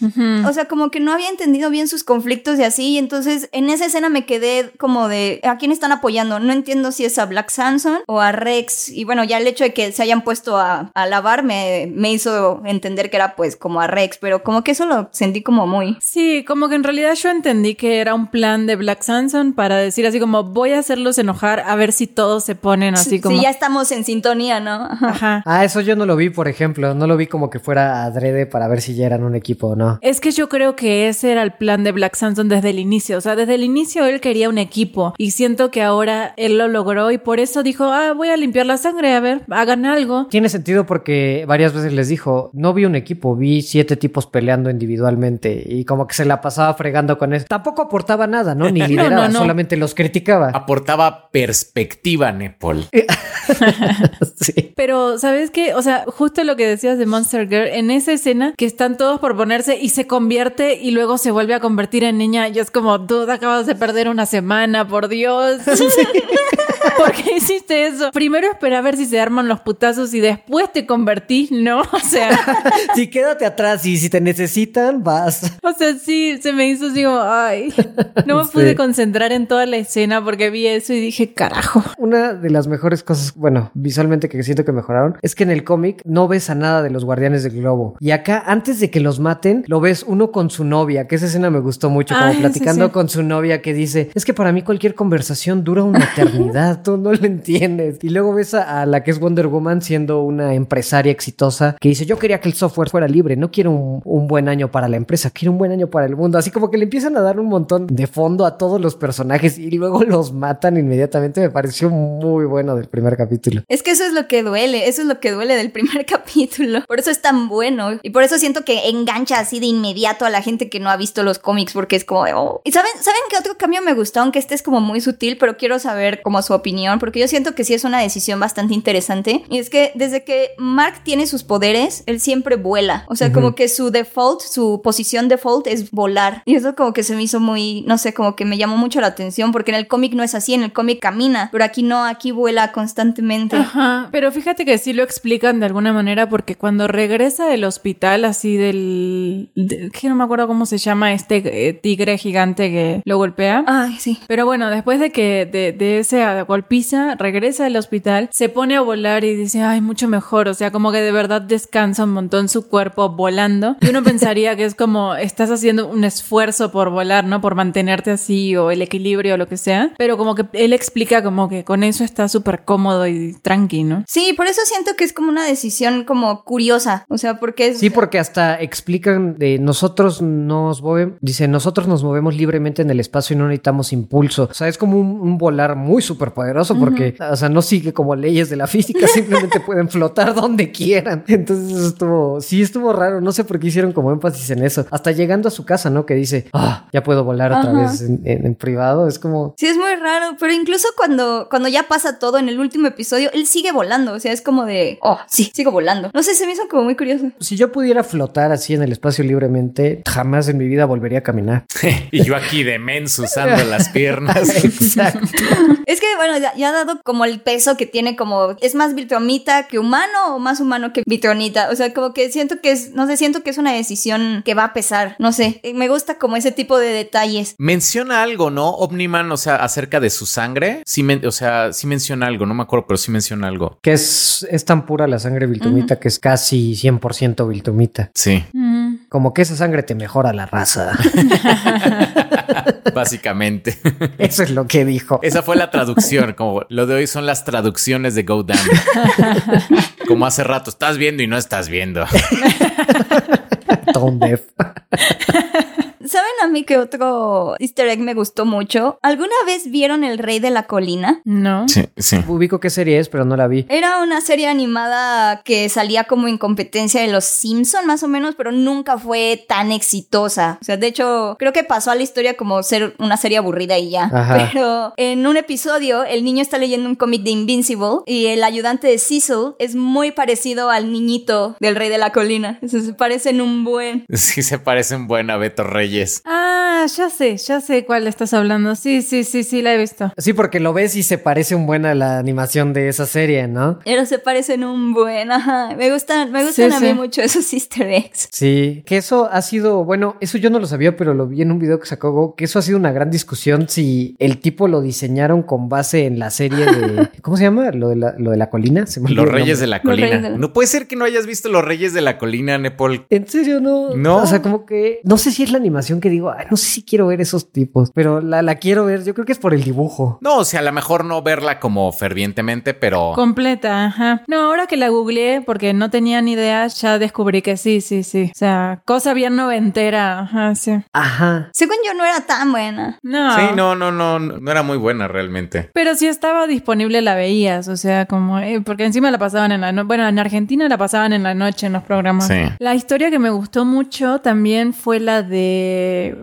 O sea, como que no había entendido bien sus conflictos y así. Y entonces en esa escena me quedé como de, ¿a quién están apoyando? No entiendo si es a Black Samson o a Rex. Y bueno, ya el hecho de que se hayan puesto a, a lavar me, me hizo entender que era pues como a Rex, pero como que eso lo sentí como muy... Sí, como que en realidad yo entendí que era un plan de Black Samson para decir así como voy a hacerlos enojar a ver si todos se ponen así Sí, como ya estamos en sintonía, ¿no? Ajá. Ah, eso yo no lo vi, por ejemplo. No lo vi como que fuera adrede para ver si ya eran un equipo o no. Es que yo creo que ese era el plan de Black Samson desde el inicio. O sea, desde el inicio él quería un equipo y siento que ahora él lo logró y por eso dijo, ah, voy a limpiar la sangre, a ver, hagan algo. Tiene sentido porque varias veces les dijo, no vi un equipo, vi siete tipos peleando individualmente y como que se la pasaba fregando con eso. Tampoco aportaba nada, ¿no? Ni No, lideraba, no, no. solamente los criticaba. Aportaba perspectiva, Nepal. Sí. Pero, ¿sabes qué? O sea, justo lo que decías de Monster Girl, en esa escena que están todos por ponerse y se convierte y luego se vuelve a convertir en niña y es como, tú acabas de perder una semana, por Dios. ¿Por qué hiciste eso? Primero espera a ver si se arman los putazos y después te convertís, ¿no? O sea, Sí, quédate atrás y si te necesitan, vas. o sea, sí, se me hizo así como, ay, no me Sí. pude concentrar en toda la escena porque vi eso y dije, carajo. Una de las mejores cosas, bueno, visualmente que siento que mejoraron, es que en el cómic no ves a nada de los guardianes del globo. Y acá, antes de que los maten, lo ves uno con su novia, que esa escena me gustó mucho, como Ay, sí, platicando sí. con su novia que dice, es que para mí cualquier conversación dura una eternidad, tú no lo entiendes. Y luego ves a, la que es Wonder Woman siendo una empresaria exitosa que dice, yo quería que el software fuera libre, no quiero un, un buen año para la empresa, quiero un buen año para el mundo. Así como que le empiezan a dar un montón de fondo a todos los personajes y luego los matan inmediatamente. Me pareció muy bueno del primer capítulo. Es que eso es lo que duele, eso es lo que duele del primer capítulo. Por eso es tan bueno. Y por eso siento que engancha así de inmediato a la gente que no ha visto los cómics, porque es como oh. ¿Y saben, saben qué otro cambio me gustó? Aunque este es como muy sutil, pero quiero saber como su opinión, porque yo siento que sí es una decisión bastante interesante. Y es que desde que Mark tiene sus poderes, él siempre vuela. O sea, como que su default, su posición default es volar. Y eso como que se me hizo muy, no sé, como que me llamó mucho la atención, porque en el cómic no es así, en el cómic camina, pero aquí no, aquí vuela constantemente. Ajá, pero fíjate que sí lo explican de alguna manera porque cuando regresa del hospital así del... de- que no me acuerdo cómo se llama este eh, tigre gigante que lo golpea. Ay, sí. Pero bueno, después de que de, de ese golpiza, regresa del hospital, se pone a volar y dice, ay, mucho mejor. O sea, como que de verdad descansa un montón su cuerpo volando. Y uno pensaría que es como estás haciendo un esfuerzo por volar, ¿no? Por mantenerte así o el equilibrio o lo que sea. Pero como que él explica como que con eso está súper cómodo y tranqui, ¿no? Sí, por eso siento que es como una decisión como curiosa. O sea, porque es. Sí, porque hasta explican de nosotros nos movemos, dice, nosotros nos movemos libremente en el espacio y no necesitamos impulso. O sea, es como un, un volar muy superpoderoso porque, o sea, no sigue como leyes de la física, simplemente pueden flotar donde quieran. Entonces eso estuvo, sí estuvo raro, no sé por qué hicieron como énfasis en eso. Hasta llegando a su casa, ¿no? Que dice, ah, ya puedo volar otra Ajá. vez en, en- en privado. Es como, Sí, es muy raro, pero incluso cuando, cuando ya pasa todo en el último episodio, él sigue volando. O sea, es como de, oh, sí, sigo volando. No sé, se me hizo como muy curioso. si yo pudiera flotar así en el espacio libremente, jamás en mi vida volvería a caminar. y yo aquí de mens usando las piernas. Exacto. Es que, bueno, ya, ya ha dado como el peso que tiene como, es más vitronita que humano o más humano que vitronita. O sea, como que siento que es, no sé, siento que es una decisión que va a pesar. No sé, Eh, me gusta como ese tipo de detalles. Menciona algo, ¿no? Omniman, o sea, acerca de su sangre. Sí, men- o sea, sí menciona algo, no me acuerdo, pero sí menciona algo. Que es, es tan pura la sangre viltumita que es casi 100% viltumita. Sí, Como que esa sangre te mejora la raza. básicamente. Eso es lo que dijo. Esa fue la traducción, como lo de hoy son las traducciones de Go Damn. Como hace rato, estás viendo y no estás viendo. Tone. ¿Saben a mí que otro easter egg me gustó mucho? ¿Alguna vez vieron El Rey de la Colina? ¿No? Sí, sí. Ubico qué serie es, pero no la vi. Era una serie animada que salía como en competencia de los Simpson más o menos, pero nunca fue tan exitosa. O sea, de hecho, creo que pasó a la historia como ser una serie aburrida y ya. Ajá. Pero en un episodio, el niño está leyendo un cómic de Invincible y el ayudante de Cecil es muy parecido al niñito del Rey de la Colina. O sea, se parecen un buen. Sí se parecen buena Beto Reyes. Ah, ya sé, ya sé cuál estás hablando. Sí, sí, sí, sí, la he visto. Sí, porque lo ves y se parece un buen a la animación de esa serie, ¿no? Pero se parecen un buen. Ajá. Me gustan, me gustan Sí, a mí sí. mucho esos easter eggs. Sí, que eso ha sido, bueno, eso yo no lo sabía, pero lo vi en un video que sacó Go, que eso ha sido una gran discusión si el tipo lo diseñaron con base en la serie de, ¿cómo se llama? Lo de la, lo de la colina. Se me olvidó Los Reyes de la Colina. de la- No puede ser que no hayas visto Los Reyes de la Colina, Nepal. ¿En serio no? No. O sea, como que no sé si es la animación que digo, ay, no sé si quiero ver esos tipos, pero la, la quiero ver. Yo creo que es por el dibujo. No, o sea, a lo mejor no verla como fervientemente, pero... Completa, ajá. No, ahora que la googleé, porque no tenía ni idea, ya descubrí que sí, sí, sí. O sea, cosa bien noventera, ajá, sí. Ajá. Según yo no era tan buena. No. Sí, no, no, no, no era muy buena realmente. Pero si estaba disponible la veías, o sea, como, eh, porque encima la pasaban en la noche, bueno, en Argentina la pasaban en la noche en los programas. Sí. La historia que me gustó mucho también fue la de,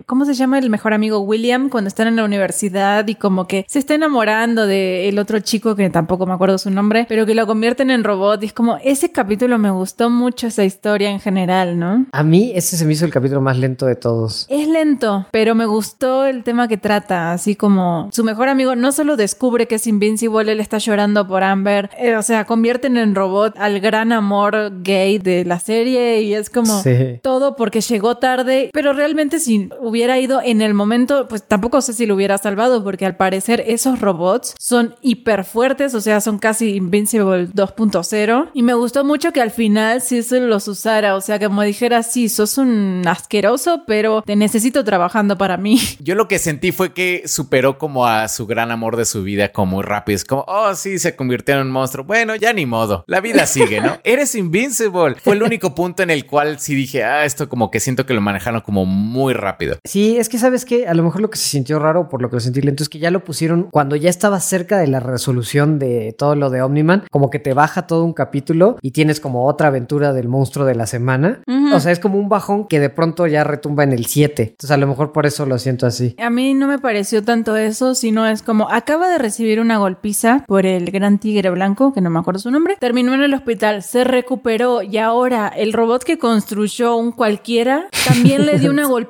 ¿cómo se llama el mejor amigo William cuando están en la universidad y como que se está enamorando del otro chico que tampoco me acuerdo su nombre, pero que lo convierten en robot y es como, ese capítulo me gustó mucho esa historia en general, ¿no? A mí ese se me hizo el capítulo más lento de todos. Es lento, pero me gustó el tema que trata, así como su mejor amigo no solo descubre que es invincible, él está llorando por Amber, eh, o sea, convierten en robot al gran amor gay de la serie y es como Sí. todo porque llegó tarde, pero realmente si hubiera ido en el momento, pues tampoco sé si lo hubiera salvado porque al parecer esos robots son hiper fuertes, o sea, son casi Invincible 2.0 y me gustó mucho que al final sí se los usara, o sea, como dijera, sí, sos un asqueroso, pero te necesito trabajando para mí. Yo lo que sentí fue que superó como a su gran amor de su vida como muy rápido. Es como, oh, sí, se convirtió en un monstruo. Bueno, ya ni modo. La vida sigue, ¿no? Eres invincible. Fue el único punto en el cual sí dije, ah, esto como que siento que lo manejaron como muy rápido. Sí, es que sabes que a lo mejor lo que se sintió raro por lo que lo sentí lento es que ya lo pusieron cuando ya estaba cerca de la resolución de todo lo de Omniman, como que te baja todo un capítulo y tienes como otra aventura del monstruo de la semana. O sea, es como un bajón que de pronto ya retumba en el 7. Entonces a lo mejor por eso lo siento así. A mí no me pareció tanto eso, sino es como acaba de recibir una golpiza por el gran tigre blanco, que no me acuerdo su nombre, terminó en el hospital, se recuperó y ahora el robot que construyó un cualquiera también le dio una golpiza.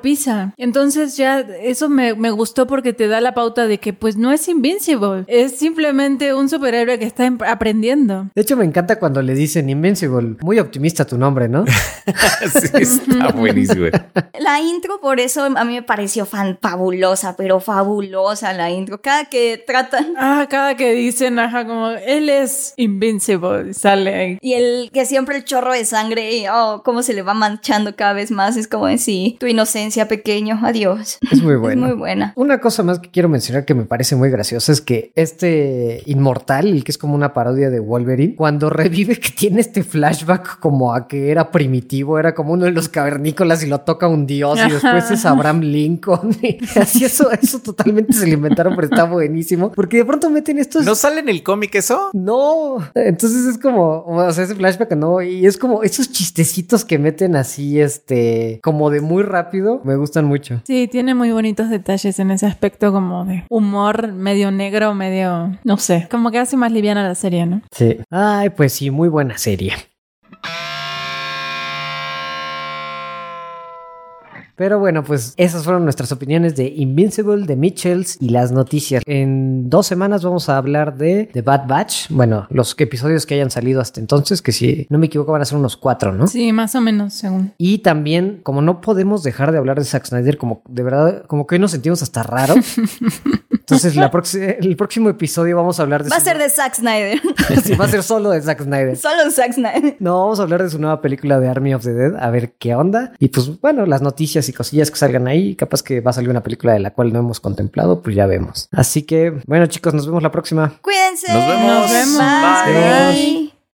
Entonces ya eso me, me gustó porque te da la pauta de que pues no es invincible, es simplemente un superhéroe que está em- aprendiendo. De hecho, me encanta cuando le dicen Invincible. Muy optimista tu nombre, ¿no? sí, está buenísimo. La intro, por eso a mí me pareció fan fabulosa, pero fabulosa la intro. Cada que tratan. Ah, cada que dicen, ajá, como él es invincible, sale ahí. Y el que siempre el chorro de sangre, y, oh, cómo se le va manchando cada vez más. Es como decir, tu inocencia pequeño, adiós. Es muy Es bueno. muy buena. Una cosa más que quiero mencionar que me parece muy graciosa es que este inmortal, el que es como una parodia de Wolverine, cuando revive que tiene este flashback como a que era primitivo, era como uno de los cavernícolas y lo toca un dios y después es Abraham Lincoln. Y así eso, eso totalmente se lo inventaron, pero está buenísimo. Porque de pronto meten estos... ¿No sale en el cómic eso? No, entonces es como, o sea, ese flashback no, y es como esos chistecitos que meten así, este, como de muy rápido, me gustan mucho. Sí, tiene muy bonitos detalles en ese aspecto como de humor medio negro, medio, no sé, como que hace más liviana la serie, ¿no? Sí. Ay, pues sí, muy buena serie. Pero bueno, pues esas fueron nuestras opiniones de Invincible, de Mitchells y las noticias. En dos semanas vamos a hablar de The Bad Batch. Bueno, los episodios que hayan salido hasta entonces, que si no me equivoco van a ser unos cuatro, ¿no? Sí, más o menos, según. Y también, como no podemos dejar de hablar de Zack Snyder, como de verdad, como que hoy nos sentimos hasta raro. Entonces, la el próximo episodio vamos a hablar de Va a ser de Zack Snyder. Sí, va a ser solo de Zack Snyder. Solo Zack Snyder. No, vamos a hablar de su nueva película de Army of the Dead, a ver qué onda. Y pues bueno, las noticias y cosillas que salgan ahí, capaz que va a salir una película de la cual no hemos contemplado, pues ya vemos. Así que, bueno chicos, nos vemos la próxima. Cuídense. Nos vemos. Nos vemos. Bye. Bye. Bye.